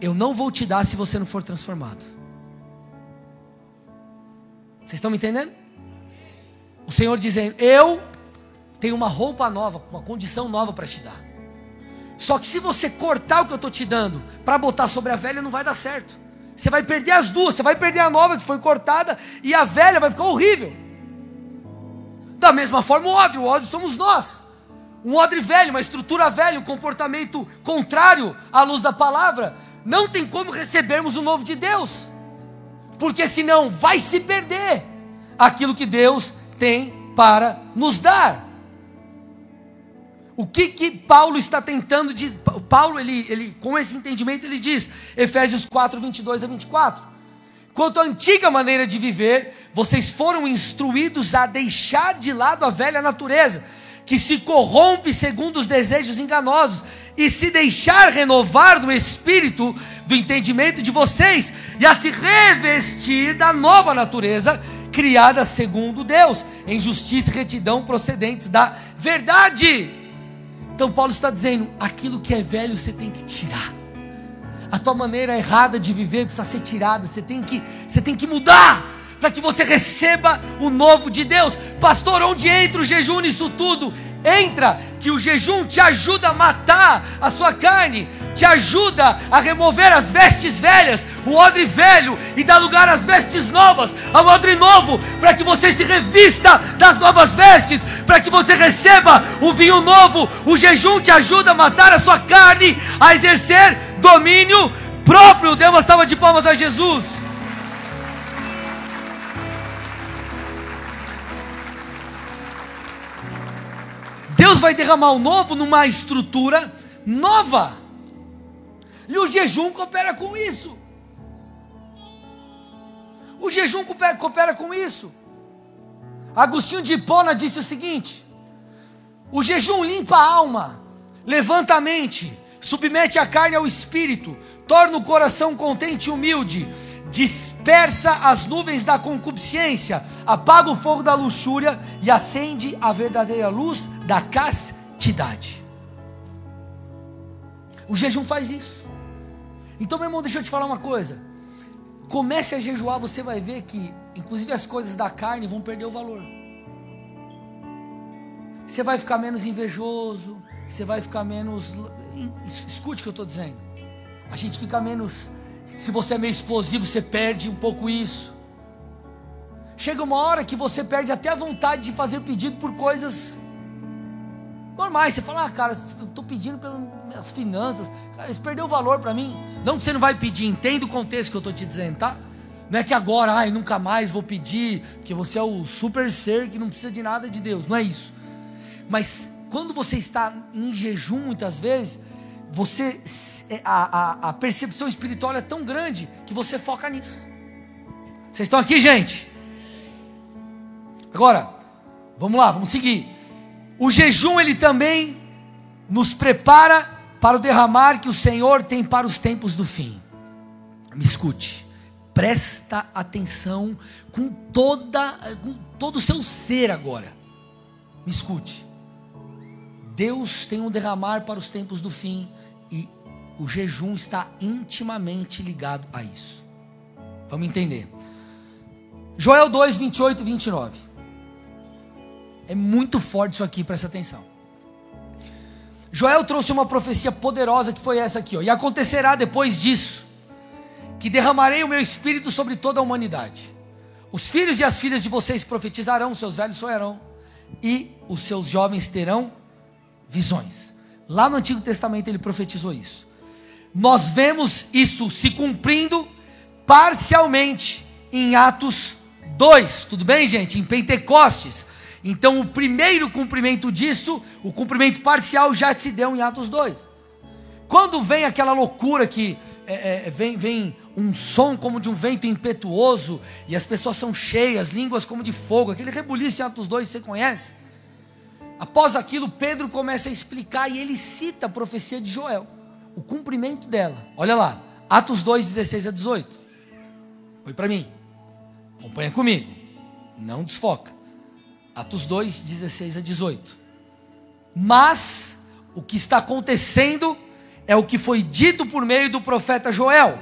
eu não vou te dar se você não for transformado. Vocês estão me entendendo? O Senhor dizendo: Eu tenho uma roupa nova, uma condição nova para te dar. Só que se você cortar o que eu estou te dando para botar sobre a velha, não vai dar certo. Você vai perder as duas, você vai perder a nova que foi cortada e a velha vai ficar horrível. Da mesma forma, o ódio, o ódio somos nós. Um odre velho, uma estrutura velha, um comportamento contrário à luz da palavra, não tem como recebermos o novo de Deus, porque senão vai se perder aquilo que Deus tem para nos dar. O que que Paulo está tentando de Paulo ele, ele com esse entendimento ele diz Efésios 4 22 a 24 Quanto à antiga maneira de viver, vocês foram instruídos a deixar de lado a velha natureza, que se corrompe segundo os desejos enganosos, e se deixar renovar no espírito do entendimento de vocês, e a se revestir da nova natureza, criada segundo Deus, em justiça e retidão procedentes da verdade. Então, Paulo está dizendo: aquilo que é velho você tem que tirar. A tua maneira errada de viver precisa ser tirada. Você tem que, você tem que mudar para que você receba o novo de Deus. Pastor, onde entra o jejum nisso tudo? Entra, que o jejum te ajuda a matar a sua carne, te ajuda a remover as vestes velhas, o odre velho, e dar lugar às vestes novas, ao odre novo, para que você se revista das novas vestes, para que você receba o vinho novo. O jejum te ajuda a matar a sua carne, a exercer domínio próprio. Dê uma salva de palmas a Jesus. Deus vai derramar o novo numa estrutura nova. E o jejum coopera com isso. O jejum coopera, coopera com isso. Agostinho de Hipona disse o seguinte: o jejum limpa a alma, levanta a mente, submete a carne ao espírito, torna o coração contente e humilde, dispersa as nuvens da concupiscência, apaga o fogo da luxúria e acende a verdadeira luz da castidade. O jejum faz isso. Então, meu irmão, deixa eu te falar uma coisa. Comece a jejuar, você vai ver que, inclusive, as coisas da carne vão perder o valor. Você vai ficar menos invejoso, você vai ficar menos. Escute o que eu estou dizendo. A gente fica menos. Se você é meio explosivo, você perde um pouco isso. Chega uma hora que você perde até a vontade de fazer pedido por coisas normais. Você fala, ah, cara, estou pedindo pelas minhas finanças. Cara, isso perdeu valor para mim. Não que você não vai pedir, entenda o contexto que eu estou te dizendo, tá? Não é que agora, ai, nunca mais vou pedir, porque você é o super ser que não precisa de nada de Deus. Não é isso. Mas quando você está em jejum, muitas vezes, você é, a, a, a percepção espiritual é tão grande que você foca nisso. Vocês estão aqui, gente? Agora, vamos lá, vamos seguir. O jejum ele também nos prepara para o derramar que o Senhor tem para os tempos do fim. Me escute, presta atenção com toda com todo o seu ser agora. Me escute. Deus tem um derramar para os tempos do fim e o jejum está intimamente ligado a isso. Vamos entender. Joel 2, 28 e 29. É muito forte isso aqui, presta atenção. Joel trouxe uma profecia poderosa que foi essa aqui, ó. E acontecerá depois disso que derramarei o meu espírito sobre toda a humanidade. Os filhos e as filhas de vocês profetizarão, seus velhos sonharão, e os seus jovens terão visões. Lá no Antigo Testamento ele profetizou isso. Nós vemos isso se cumprindo parcialmente em Atos 2. Tudo bem, gente? Em Pentecostes. Então, o primeiro cumprimento disso, o cumprimento parcial, já se deu em Atos 2. Quando vem aquela loucura que é, é, vem, vem um som como de um vento impetuoso, e as pessoas são cheias, línguas como de fogo, aquele rebuliço em Atos 2, você conhece? Após aquilo, Pedro começa a explicar e ele cita a profecia de Joel, o cumprimento dela. Olha lá, Atos 2, 16 a 18. Foi para mim. Acompanha comigo. Não desfoca. Atos 2, 16 a 18. Mas o que está acontecendo é o que foi dito por meio do profeta Joel.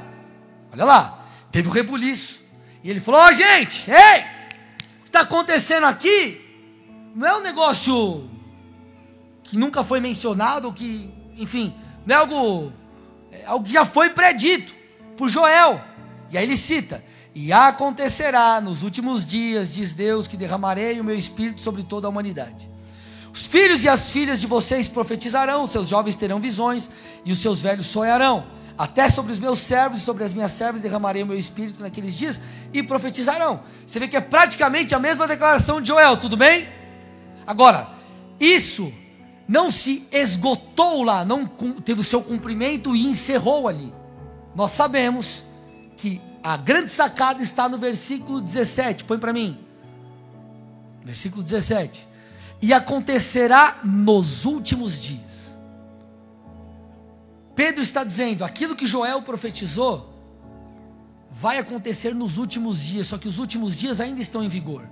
Olha lá, teve o um rebuliço. E ele falou: Ó, oh, gente, ei, o que está acontecendo aqui não é um negócio que nunca foi mencionado, que, enfim, não é algo, é algo que já foi predito por Joel. E aí ele cita: E acontecerá nos últimos dias, diz Deus, que derramarei o meu espírito sobre toda a humanidade. Os filhos e as filhas de vocês profetizarão, os seus jovens terão visões e os seus velhos sonharão. Até sobre os meus servos e sobre as minhas servas derramarei o meu espírito naqueles dias e profetizarão. Você vê que é praticamente a mesma declaração de Joel, tudo bem? Agora, isso não se esgotou lá, não teve o seu cumprimento e encerrou ali. Nós sabemos que a grande sacada está no versículo 17. Põe para mim. Versículo 17. E acontecerá nos últimos dias. Pedro está dizendo: aquilo que Joel profetizou vai acontecer nos últimos dias, só que os últimos dias ainda estão em vigor.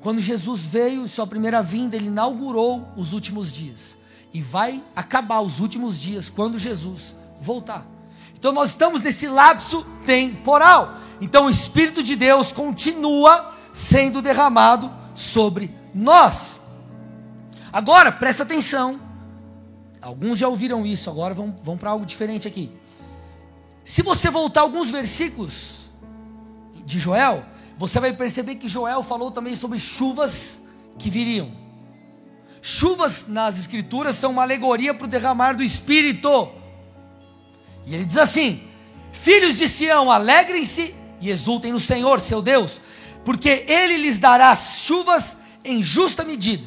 Quando Jesus veio, sua primeira vinda, ele inaugurou os últimos dias. E vai acabar os últimos dias quando Jesus voltar. Então nós estamos nesse lapso temporal. Então o Espírito de Deus continua sendo derramado sobre nós. Agora, presta atenção. Alguns já ouviram isso, agora vão, vão para algo diferente aqui. Se você voltar alguns versículos de Joel, você vai perceber que Joel falou também sobre chuvas que viriam. Chuvas nas escrituras são uma alegoria para o derramar do Espírito. E ele diz assim: Filhos de Sião, alegrem-se e exultem no Senhor, seu Deus, porque ele lhes dará chuvas em justa medida,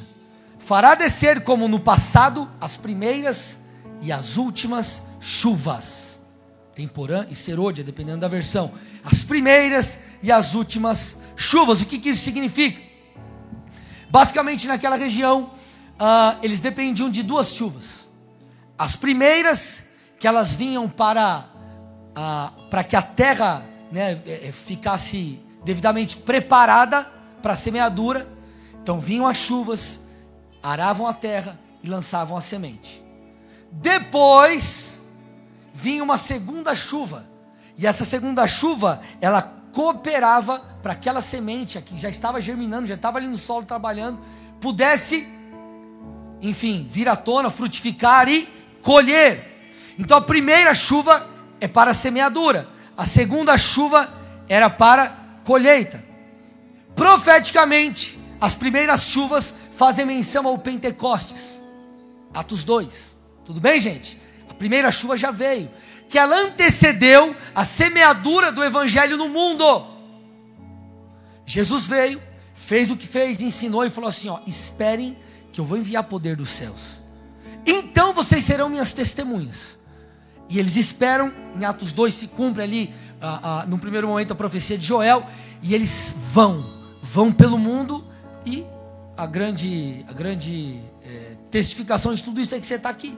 fará descer como no passado as primeiras e as últimas chuvas. Temporã e serôdia, dependendo da versão. As primeiras e as últimas chuvas. O que, que isso significa? Basicamente, naquela região, uh, eles dependiam de duas chuvas. As primeiras, que elas vinham para, uh, para que a terra né, é, é, ficasse devidamente preparada para a semeadura. Então vinham as chuvas, aravam a terra e lançavam a semente. Depois vinha uma segunda chuva. E essa segunda chuva, ela cooperava para aquela semente que já estava germinando, já estava ali no solo trabalhando, pudesse, enfim, vir à tona, frutificar e colher. Então a primeira chuva é para a semeadura, a segunda chuva era para colheita. Profeticamente, as primeiras chuvas fazem menção ao Pentecostes. Atos 2. Tudo bem, gente? A primeira chuva já veio. Que ela antecedeu a semeadura do evangelho no mundo. Jesus veio, fez o que fez, ensinou e falou assim: ó, esperem que eu vou enviar poder dos céus. Então vocês serão minhas testemunhas. E eles esperam, em Atos 2 se cumpre ali, ah, ah, no primeiro momento, a profecia de Joel, e eles vão, vão pelo mundo, e a grande, a grande é, testificação de tudo isso é que você está aqui.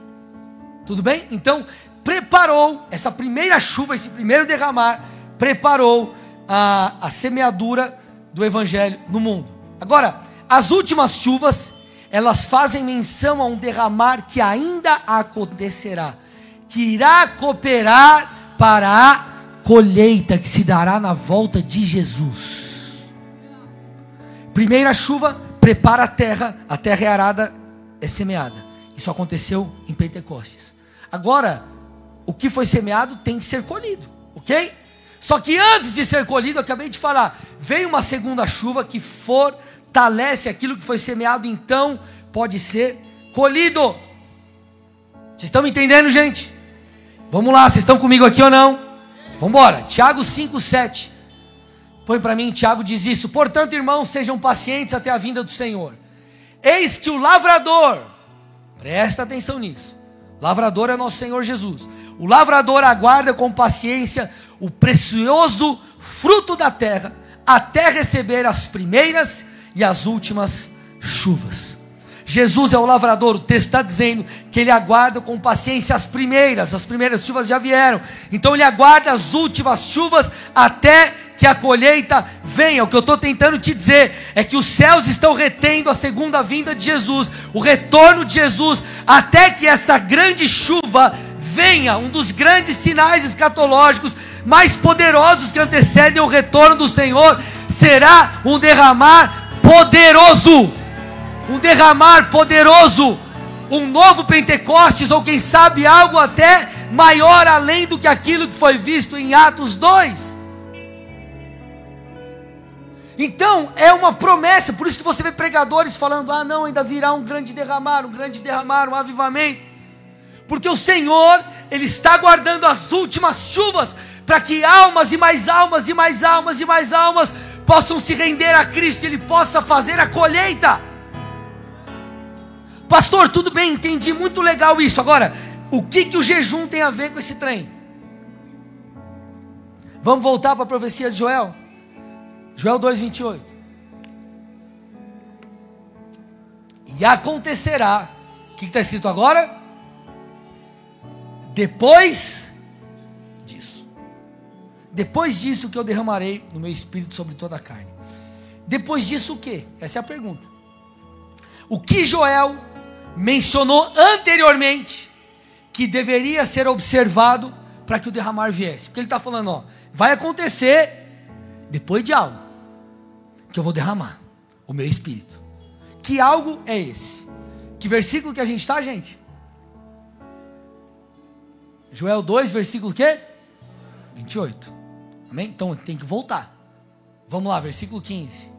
Tudo bem? Então, preparou essa primeira chuva, esse primeiro derramar, preparou a, a semeadura do evangelho no mundo. Agora, as últimas chuvas, elas fazem menção a um derramar que ainda acontecerá, que irá cooperar para a colheita que se dará na volta de Jesus. Primeira chuva prepara a terra, a terra é arada, é semeada. Isso aconteceu em Pentecostes. Agora, o que foi semeado tem que ser colhido, ok? Só que antes de ser colhido, eu acabei de falar, vem uma segunda chuva que fortalece aquilo que foi semeado, então pode ser colhido. Vocês estão me entendendo, gente? Vamos lá, vocês estão comigo aqui ou não? Vamos embora. Tiago 5,7. Põe para mim, Tiago diz isso. Portanto, irmãos, sejam pacientes até a vinda do Senhor. Eis que o lavrador, presta atenção nisso. Lavrador é nosso Senhor Jesus. O lavrador aguarda com paciência o precioso fruto da terra, até receber as primeiras e as últimas chuvas. Jesus é o lavrador, o texto está dizendo que ele aguarda com paciência as primeiras, as primeiras chuvas já vieram, então ele aguarda as últimas chuvas até que a colheita venha. O que eu estou tentando te dizer é que os céus estão retendo a segunda vinda de Jesus, o retorno de Jesus, até que essa grande chuva venha, um dos grandes sinais escatológicos mais poderosos que antecedem o retorno do Senhor, será um derramar poderoso. Um derramar poderoso. Um novo Pentecostes, ou quem sabe algo até maior além do que aquilo que foi visto em Atos 2. Então, é uma promessa, por isso que você vê pregadores falando: ah, não, ainda virá um grande derramar, um grande derramar, um avivamento. Porque o Senhor, Ele está guardando as últimas chuvas para que almas e mais almas e mais almas e mais almas possam se render a Cristo Ele possa fazer a colheita. Pastor, tudo bem, entendi, muito legal isso. Agora, o que, que o jejum tem a ver com esse trem? Vamos voltar para a profecia de Joel. Joel 2,28. E acontecerá, o que está escrito agora? Depois depois disso que eu derramarei no meu espírito sobre toda a carne. Depois disso o que? Essa é a pergunta. O que Joel mencionou anteriormente que deveria ser observado para que o derramar viesse? Porque ele está falando, ó, vai acontecer depois de algo que eu vou derramar o meu espírito. Que algo é esse? Que versículo que a gente está, gente? Joel 2, versículo que? 28. Amém? Então tem que voltar. Vamos lá, versículo 15.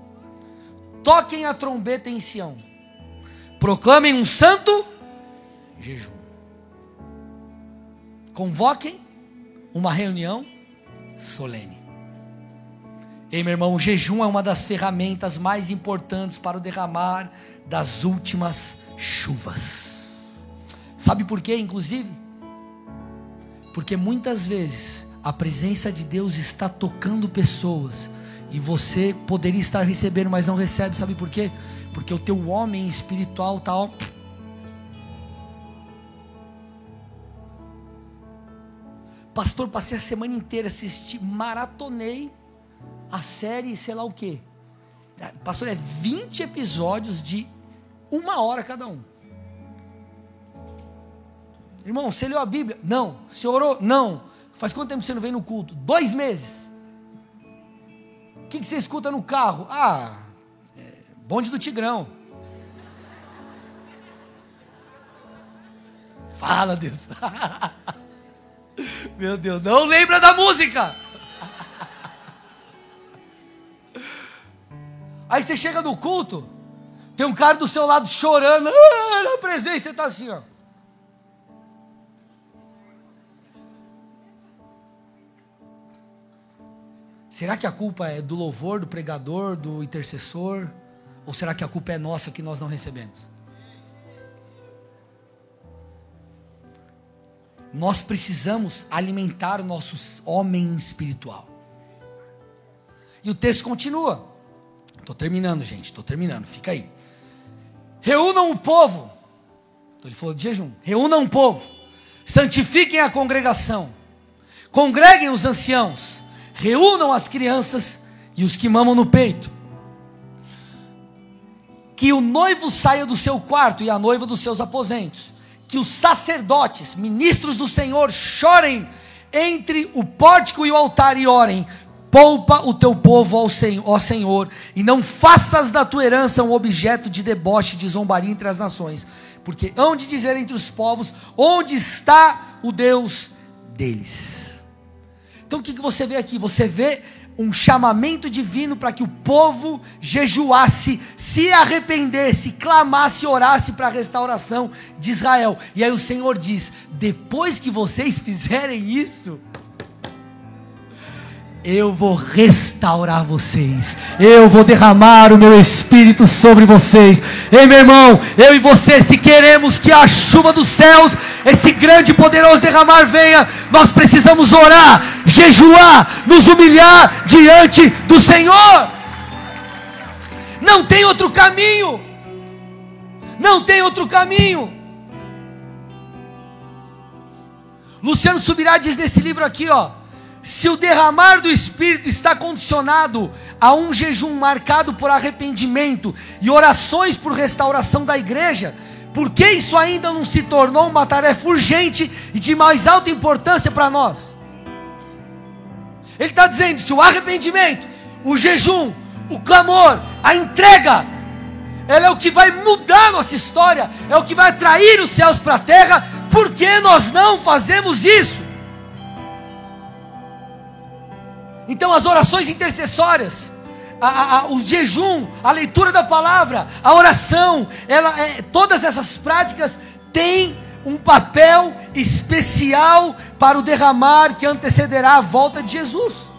Toquem a trombeta em Sião. Proclamem um santo jejum. Convoquem uma reunião solene. Ei, meu irmão, o jejum é uma das ferramentas mais importantes para o derramar das últimas chuvas. Sabe por quê, inclusive? Porque muitas vezes a presença de Deus está tocando pessoas e você poderia estar recebendo, mas não recebe. Sabe por quê? Porque o teu homem espiritual está Pastor, passei a semana inteira assisti, maratonei a série, sei lá o quê. Pastor, é 20 episódios de uma hora cada um. Irmão, você leu a Bíblia? Não. Você orou? Não. Faz quanto tempo você não vem no culto? Dois meses. O que, que você escuta no carro? Ah, é, bonde do Tigrão. Fala, Deus. Meu Deus, não lembra da música. Aí você chega no culto, tem um cara do seu lado chorando, ah, na presença, você está assim, ó. Será que a culpa é do louvor, do pregador, do intercessor? Ou será que a culpa é nossa que nós não recebemos? Nós precisamos alimentar o nosso homem espiritual. E o texto continua. Estou terminando, gente, estou terminando, fica aí. Reúnam o povo. Então ele falou de jejum. Reúnam o povo. Santifiquem a congregação. Congreguem os anciãos. Reúnam as crianças e os que mamam no peito. Que o noivo saia do seu quarto e a noiva dos seus aposentos que os sacerdotes, ministros do Senhor, chorem entre o pórtico e o altar e orem: poupa o teu povo ao Senhor, ó Senhor, e não faças da tua herança um objeto de deboche, de zombaria entre as nações, porque hão de dizer entre os povos: onde está o Deus deles? Então o que, que você vê aqui? Você vê um chamamento divino para que o povo jejuasse, se arrependesse, clamasse, orasse para a restauração de Israel. E aí o Senhor diz: depois que vocês fizerem isso, eu vou restaurar vocês, eu vou derramar o meu espírito sobre vocês. Ei, meu irmão, eu e você, se queremos que a chuva dos céus, esse grande e poderoso derramar venha, nós precisamos orar, jejuar, nos humilhar diante do Senhor. Não tem outro caminho, não tem outro caminho. Luciano Subirá diz nesse livro aqui, ó se o derramar do Espírito está condicionado a um jejum marcado por arrependimento e orações por restauração da igreja, por que isso ainda não se tornou uma tarefa urgente e de mais alta importância para nós? Ele está dizendo: se o arrependimento, o jejum, o clamor, a entrega, ela é o que vai mudar a nossa história, é o que vai atrair os céus para a terra, por que nós não fazemos isso? Então, as orações intercessórias, a, a, o jejum, a leitura da palavra, a oração, ela, é, todas essas práticas têm um papel especial para o derramar que antecederá a volta de Jesus.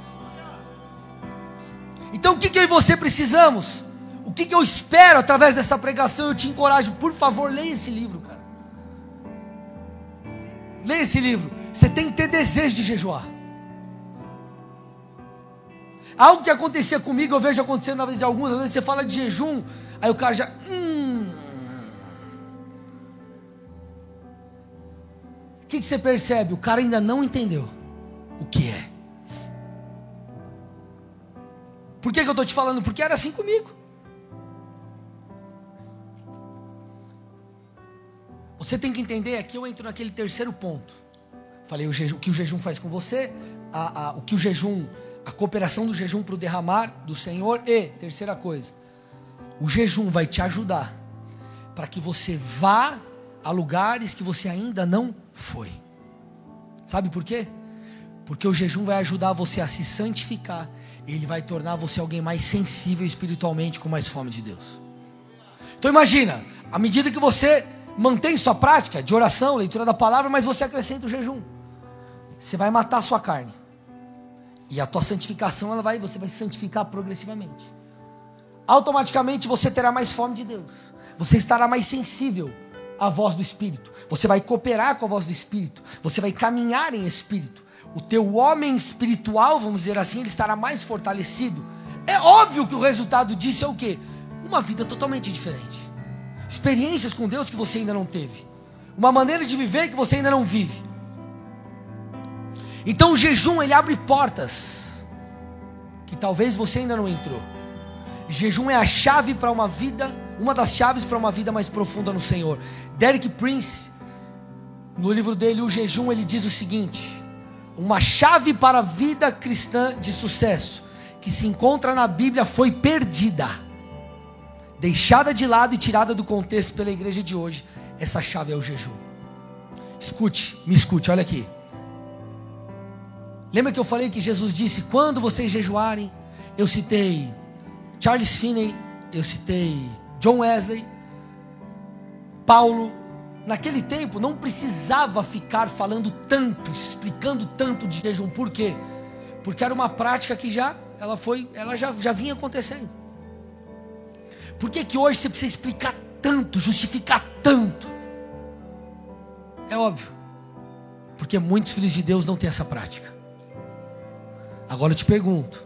Então, o que, que eu e você precisamos? O que, que eu espero através dessa pregação? Eu te encorajo, por favor, leia esse livro, cara. Leia esse livro. Você tem que ter desejo de jejuar. Algo que acontecia comigo, eu vejo acontecendo na vida de alguns, às vezes você fala de jejum, aí o cara já. Hum. O que, que você percebe? O cara ainda não entendeu o que é. Por que, que eu estou te falando? Porque era assim comigo. Você tem que entender, aqui eu entro naquele terceiro ponto. Falei o, jejum, o que o jejum faz com você, a, a, o que o jejum a cooperação do jejum para o derramar do Senhor e, terceira coisa, o jejum vai te ajudar para que você vá a lugares que você ainda não foi. Sabe por quê? Porque o jejum vai ajudar você a se santificar, ele vai tornar você alguém mais sensível espiritualmente, com mais fome de Deus. Então imagina, à medida que você mantém sua prática de oração, leitura da palavra, mas você acrescenta o jejum, você vai matar a sua carne E a tua santificação, ela vai, você vai santificar progressivamente. Automaticamente você terá mais fome de Deus. Você estará mais sensível à voz do Espírito. Você vai cooperar com a voz do Espírito. Você vai caminhar em Espírito. O teu homem espiritual, vamos dizer assim, ele estará mais fortalecido. É óbvio que o resultado disso é o quê? Uma vida totalmente diferente. Experiências com Deus que você ainda não teve. Uma maneira de viver que você ainda não vive. Então o jejum ele abre portas que talvez você ainda não entrou. Jejum é a chave para uma vida, uma das chaves para uma vida mais profunda no Senhor. Derek Prince, no livro dele O Jejum, ele diz o seguinte: uma chave para a vida cristã de sucesso que se encontra na Bíblia foi perdida, deixada de lado e tirada do contexto pela igreja de hoje. Essa chave é o jejum. Escute, me escute, olha aqui. Lembra que eu falei que Jesus disse: quando vocês jejuarem, eu citei Charles Finney, eu citei John Wesley, Paulo. Naquele tempo não precisava ficar falando tanto, explicando tanto de jejum. Por quê? Porque era uma prática que já ela foi, ela já, já vinha acontecendo. Por que, que hoje você precisa explicar tanto, justificar tanto? É óbvio. Porque muitos filhos de Deus não têm essa prática. Agora eu te pergunto: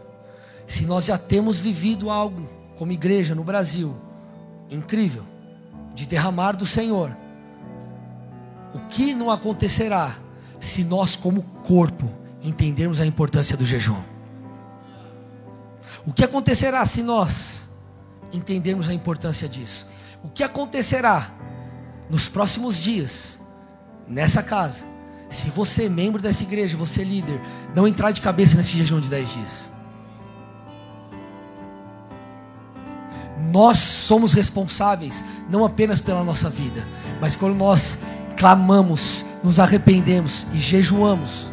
se nós já temos vivido algo como igreja no Brasil, incrível, de derramar do Senhor, o que não acontecerá se nós, como corpo, entendermos a importância do jejum? O que acontecerá se nós entendermos a importância disso? O que acontecerá nos próximos dias, nessa casa, se você, membro dessa igreja, você líder, não entrar de cabeça nesse jejum de 10 dias. Nós somos responsáveis não apenas pela nossa vida, mas quando nós clamamos, nos arrependemos e jejuamos,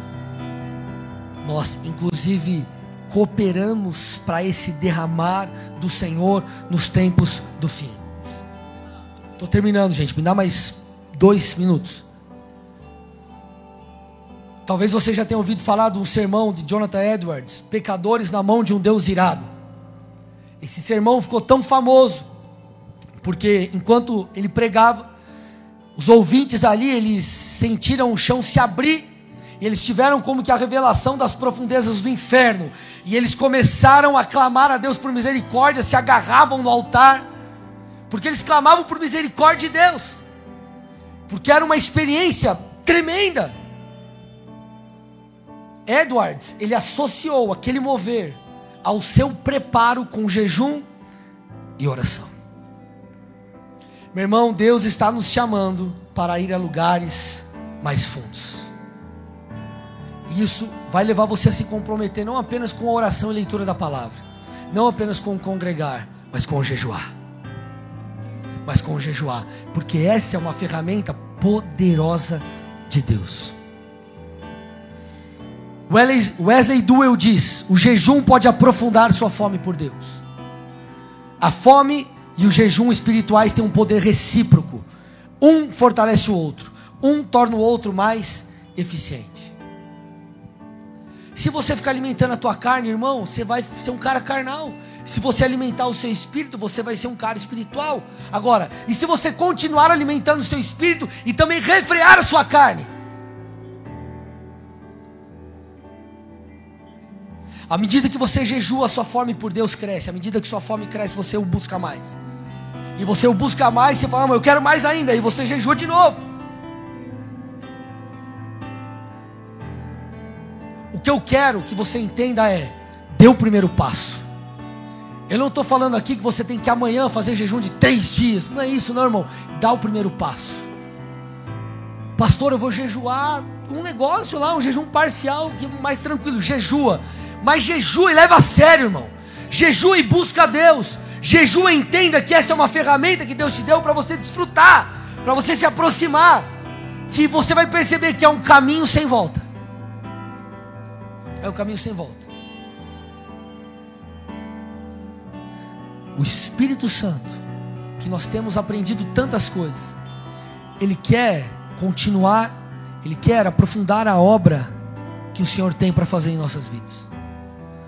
nós inclusive cooperamos para esse derramar do Senhor nos tempos do fim. Estou terminando, gente, me dá mais dois minutos. Talvez você já tenha ouvido falar de um sermão de Jonathan Edwards, Pecadores na mão de um Deus irado. Esse sermão ficou tão famoso, porque enquanto ele pregava, os ouvintes ali, eles sentiram o chão se abrir, e eles tiveram como que a revelação das profundezas do inferno, e eles começaram a clamar a Deus por misericórdia, se agarravam no altar, porque eles clamavam por misericórdia de Deus, porque era uma experiência tremenda. Edwards, ele associou aquele mover ao seu preparo com jejum e oração. Meu irmão, Deus está nos chamando para ir a lugares mais fundos. E isso vai levar você a se comprometer não apenas com a oração e leitura da palavra, não apenas com congregar, mas com jejuar. Mas com o jejuar, porque essa é uma ferramenta poderosa de Deus. Wesley Duell diz: o jejum pode aprofundar sua fome por Deus. A fome e o jejum espirituais têm um poder recíproco. Um fortalece o outro, um torna o outro mais eficiente. Se você ficar alimentando a tua carne, irmão, você vai ser um cara carnal. Se você alimentar o seu espírito, você vai ser um cara espiritual. Agora, e se você continuar alimentando o seu espírito e também refrear a sua carne? À medida que você jejua, sua fome por Deus cresce. À medida que sua fome cresce, você o busca mais. E você o busca mais, você fala, eu quero mais ainda. E você jejua de novo. O que eu quero que você entenda é: dê o primeiro passo. Eu não estou falando aqui que você tem que amanhã fazer jejum de três dias. Não é isso, não, irmão. Dá o primeiro passo. Pastor, eu vou jejuar um negócio lá, um jejum parcial, mais tranquilo. Jejua. Mas jejua e leva a sério, irmão. Jejua e busca a Deus. Jejua e entenda que essa é uma ferramenta que Deus te deu para você desfrutar, para você se aproximar. Que você vai perceber que é um caminho sem volta. É um caminho sem volta. O Espírito Santo, que nós temos aprendido tantas coisas, ele quer continuar, ele quer aprofundar a obra que o Senhor tem para fazer em nossas vidas.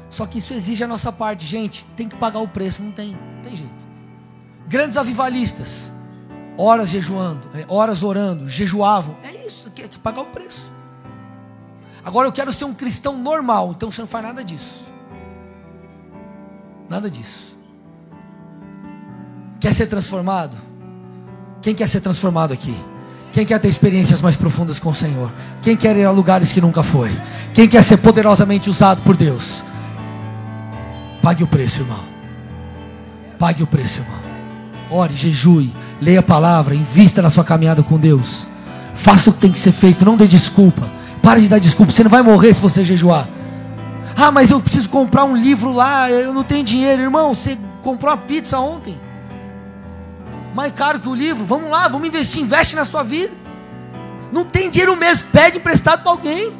Só que isso exige a nossa parte, gente. Tem que pagar o preço, não tem, não tem jeito. Grandes avivalistas, horas jejuando, é, horas orando, jejuavam. É isso, tem que pagar o preço. Agora eu quero ser um cristão normal, então você não faz nada disso. Nada disso. Quer ser transformado? Quem quer ser transformado aqui? Quem quer ter experiências mais profundas com o Senhor? Quem quer ir a lugares que nunca foi? Quem quer ser poderosamente usado por Deus? Pague o preço, irmão. Pague o preço, irmão. Ore, jejue, leia a palavra, invista na sua caminhada com Deus. Faça o que tem que ser feito, não dê desculpa. Pare de dar desculpa, você não vai morrer se você jejuar. Ah, mas eu preciso comprar um livro lá, eu não tenho dinheiro. Irmão, você comprou uma pizza ontem. Mais caro que o livro. Vamos lá, vamos investir, investe na sua vida. Não tem dinheiro mesmo, pede emprestado para alguém.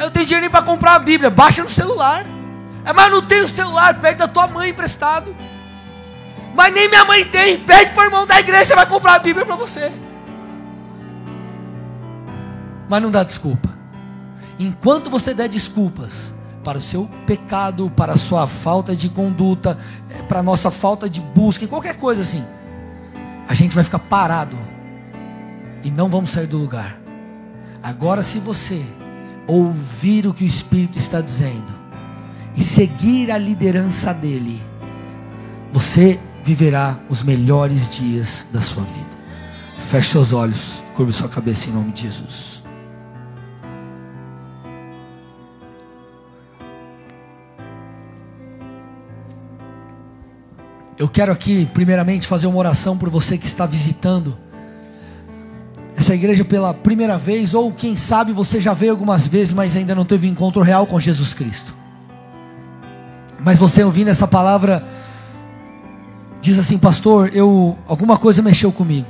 Eu tenho dinheiro nem para comprar a Bíblia, baixa no celular. É, mas não tenho celular, pede da tua mãe emprestado. Mas nem minha mãe tem, pede para o irmão da igreja, vai comprar a Bíblia para você. Mas não dá desculpa. Enquanto você der desculpas para o seu pecado, para a sua falta de conduta, eh, para a nossa falta de busca, qualquer coisa assim, a gente vai ficar parado e não vamos sair do lugar. Agora, se você ouvir o que o Espírito está dizendo e seguir a liderança dele, você viverá os melhores dias da sua vida. Feche seus olhos, curve sua cabeça em nome de Jesus. Eu quero aqui, primeiramente, fazer uma oração por você que está visitando essa igreja pela primeira vez, ou quem sabe você já veio algumas vezes, mas ainda não teve encontro real com Jesus Cristo. Mas você ouvindo essa palavra, diz assim, pastor, eu alguma coisa mexeu comigo.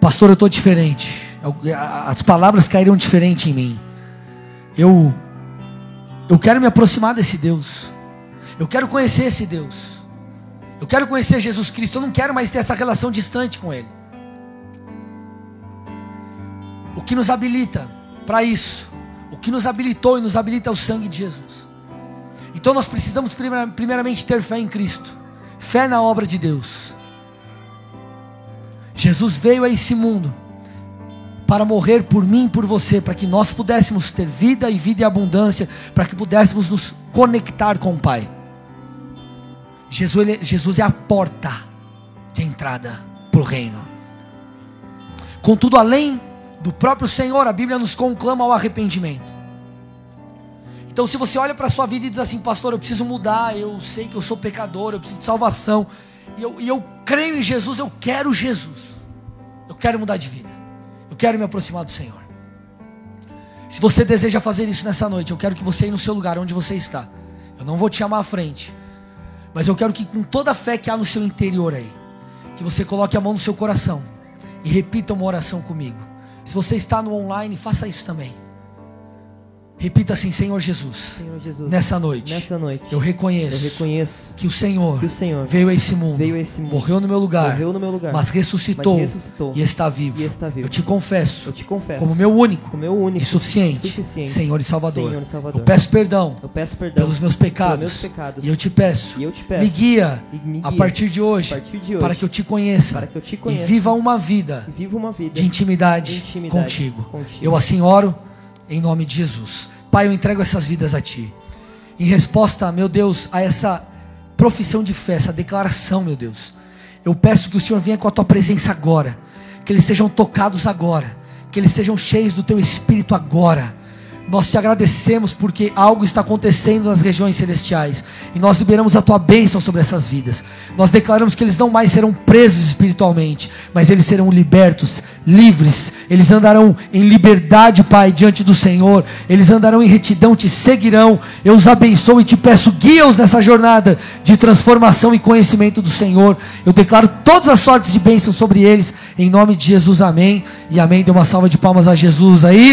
Pastor, eu estou diferente. As palavras caíram diferente em mim. Eu, eu quero me aproximar desse Deus. Eu quero conhecer esse Deus. Eu quero conhecer Jesus Cristo, eu não quero mais ter essa relação distante com Ele. O que nos habilita para isso, o que nos habilitou e nos habilita é o sangue de Jesus. Então nós precisamos primeiramente ter fé em Cristo, fé na obra de Deus. Jesus veio a esse mundo para morrer por mim e por você, para que nós pudéssemos ter vida e vida e abundância, para que pudéssemos nos conectar com o Pai. Jesus, ele, Jesus é a porta de entrada para o reino. Contudo, além do próprio Senhor, a Bíblia nos conclama ao arrependimento. Então, se você olha para a sua vida e diz assim, pastor, eu preciso mudar, eu sei que eu sou pecador, eu preciso de salvação, e eu, e eu creio em Jesus, eu quero Jesus, eu quero mudar de vida, eu quero me aproximar do Senhor. Se você deseja fazer isso nessa noite, eu quero que você ir no seu lugar, onde você está. Eu não vou te chamar à frente. Mas eu quero que com toda a fé que há no seu interior aí, que você coloque a mão no seu coração e repita uma oração comigo. Se você está no online, faça isso também. Repita assim, Senhor Jesus. Senhor Jesus nessa noite. Nessa noite. Eu reconheço. Eu reconheço que o Senhor, que o Senhor veio a esse mundo. Veio a esse mundo morreu no meu lugar. Morreu no meu lugar. Mas ressuscitou. Mas ressuscitou e, está vivo. e está vivo. Eu te confesso. Eu te confesso. Como meu único. Como meu único. E suficiente. suficiente Senhor e Salvador. Senhor e Salvador. Eu peço perdão. Eu peço perdão pelos meus pecados. Pelos meus pecados. E eu te peço. E eu te peço. Me guia. Me guia a partir de hoje. A partir de hoje. Para que eu te conheça. Para que eu te conheça. E viva uma vida. Viva uma vida de intimidade, de intimidade contigo. contigo. Eu assim oro em nome de Jesus. Pai, eu entrego essas vidas a Ti. Em resposta, meu Deus, a essa profissão de fé, essa declaração, meu Deus. Eu peço que o Senhor venha com a Tua presença agora. Que eles sejam tocados agora. Que eles sejam cheios do Teu Espírito agora nós te agradecemos porque algo está acontecendo nas regiões celestiais. E nós liberamos a tua bênção sobre essas vidas. Nós declaramos que eles não mais serão presos espiritualmente, mas eles serão libertos, livres. Eles andarão em liberdade, Pai, diante do Senhor. Eles andarão em retidão, te seguirão. Eu os abençoo e te peço, guia-os nessa jornada de transformação e conhecimento do Senhor. Eu declaro todas as sortes de bênção sobre eles. Em nome de Jesus, amém. E amém. Dê uma salva de palmas a Jesus aí.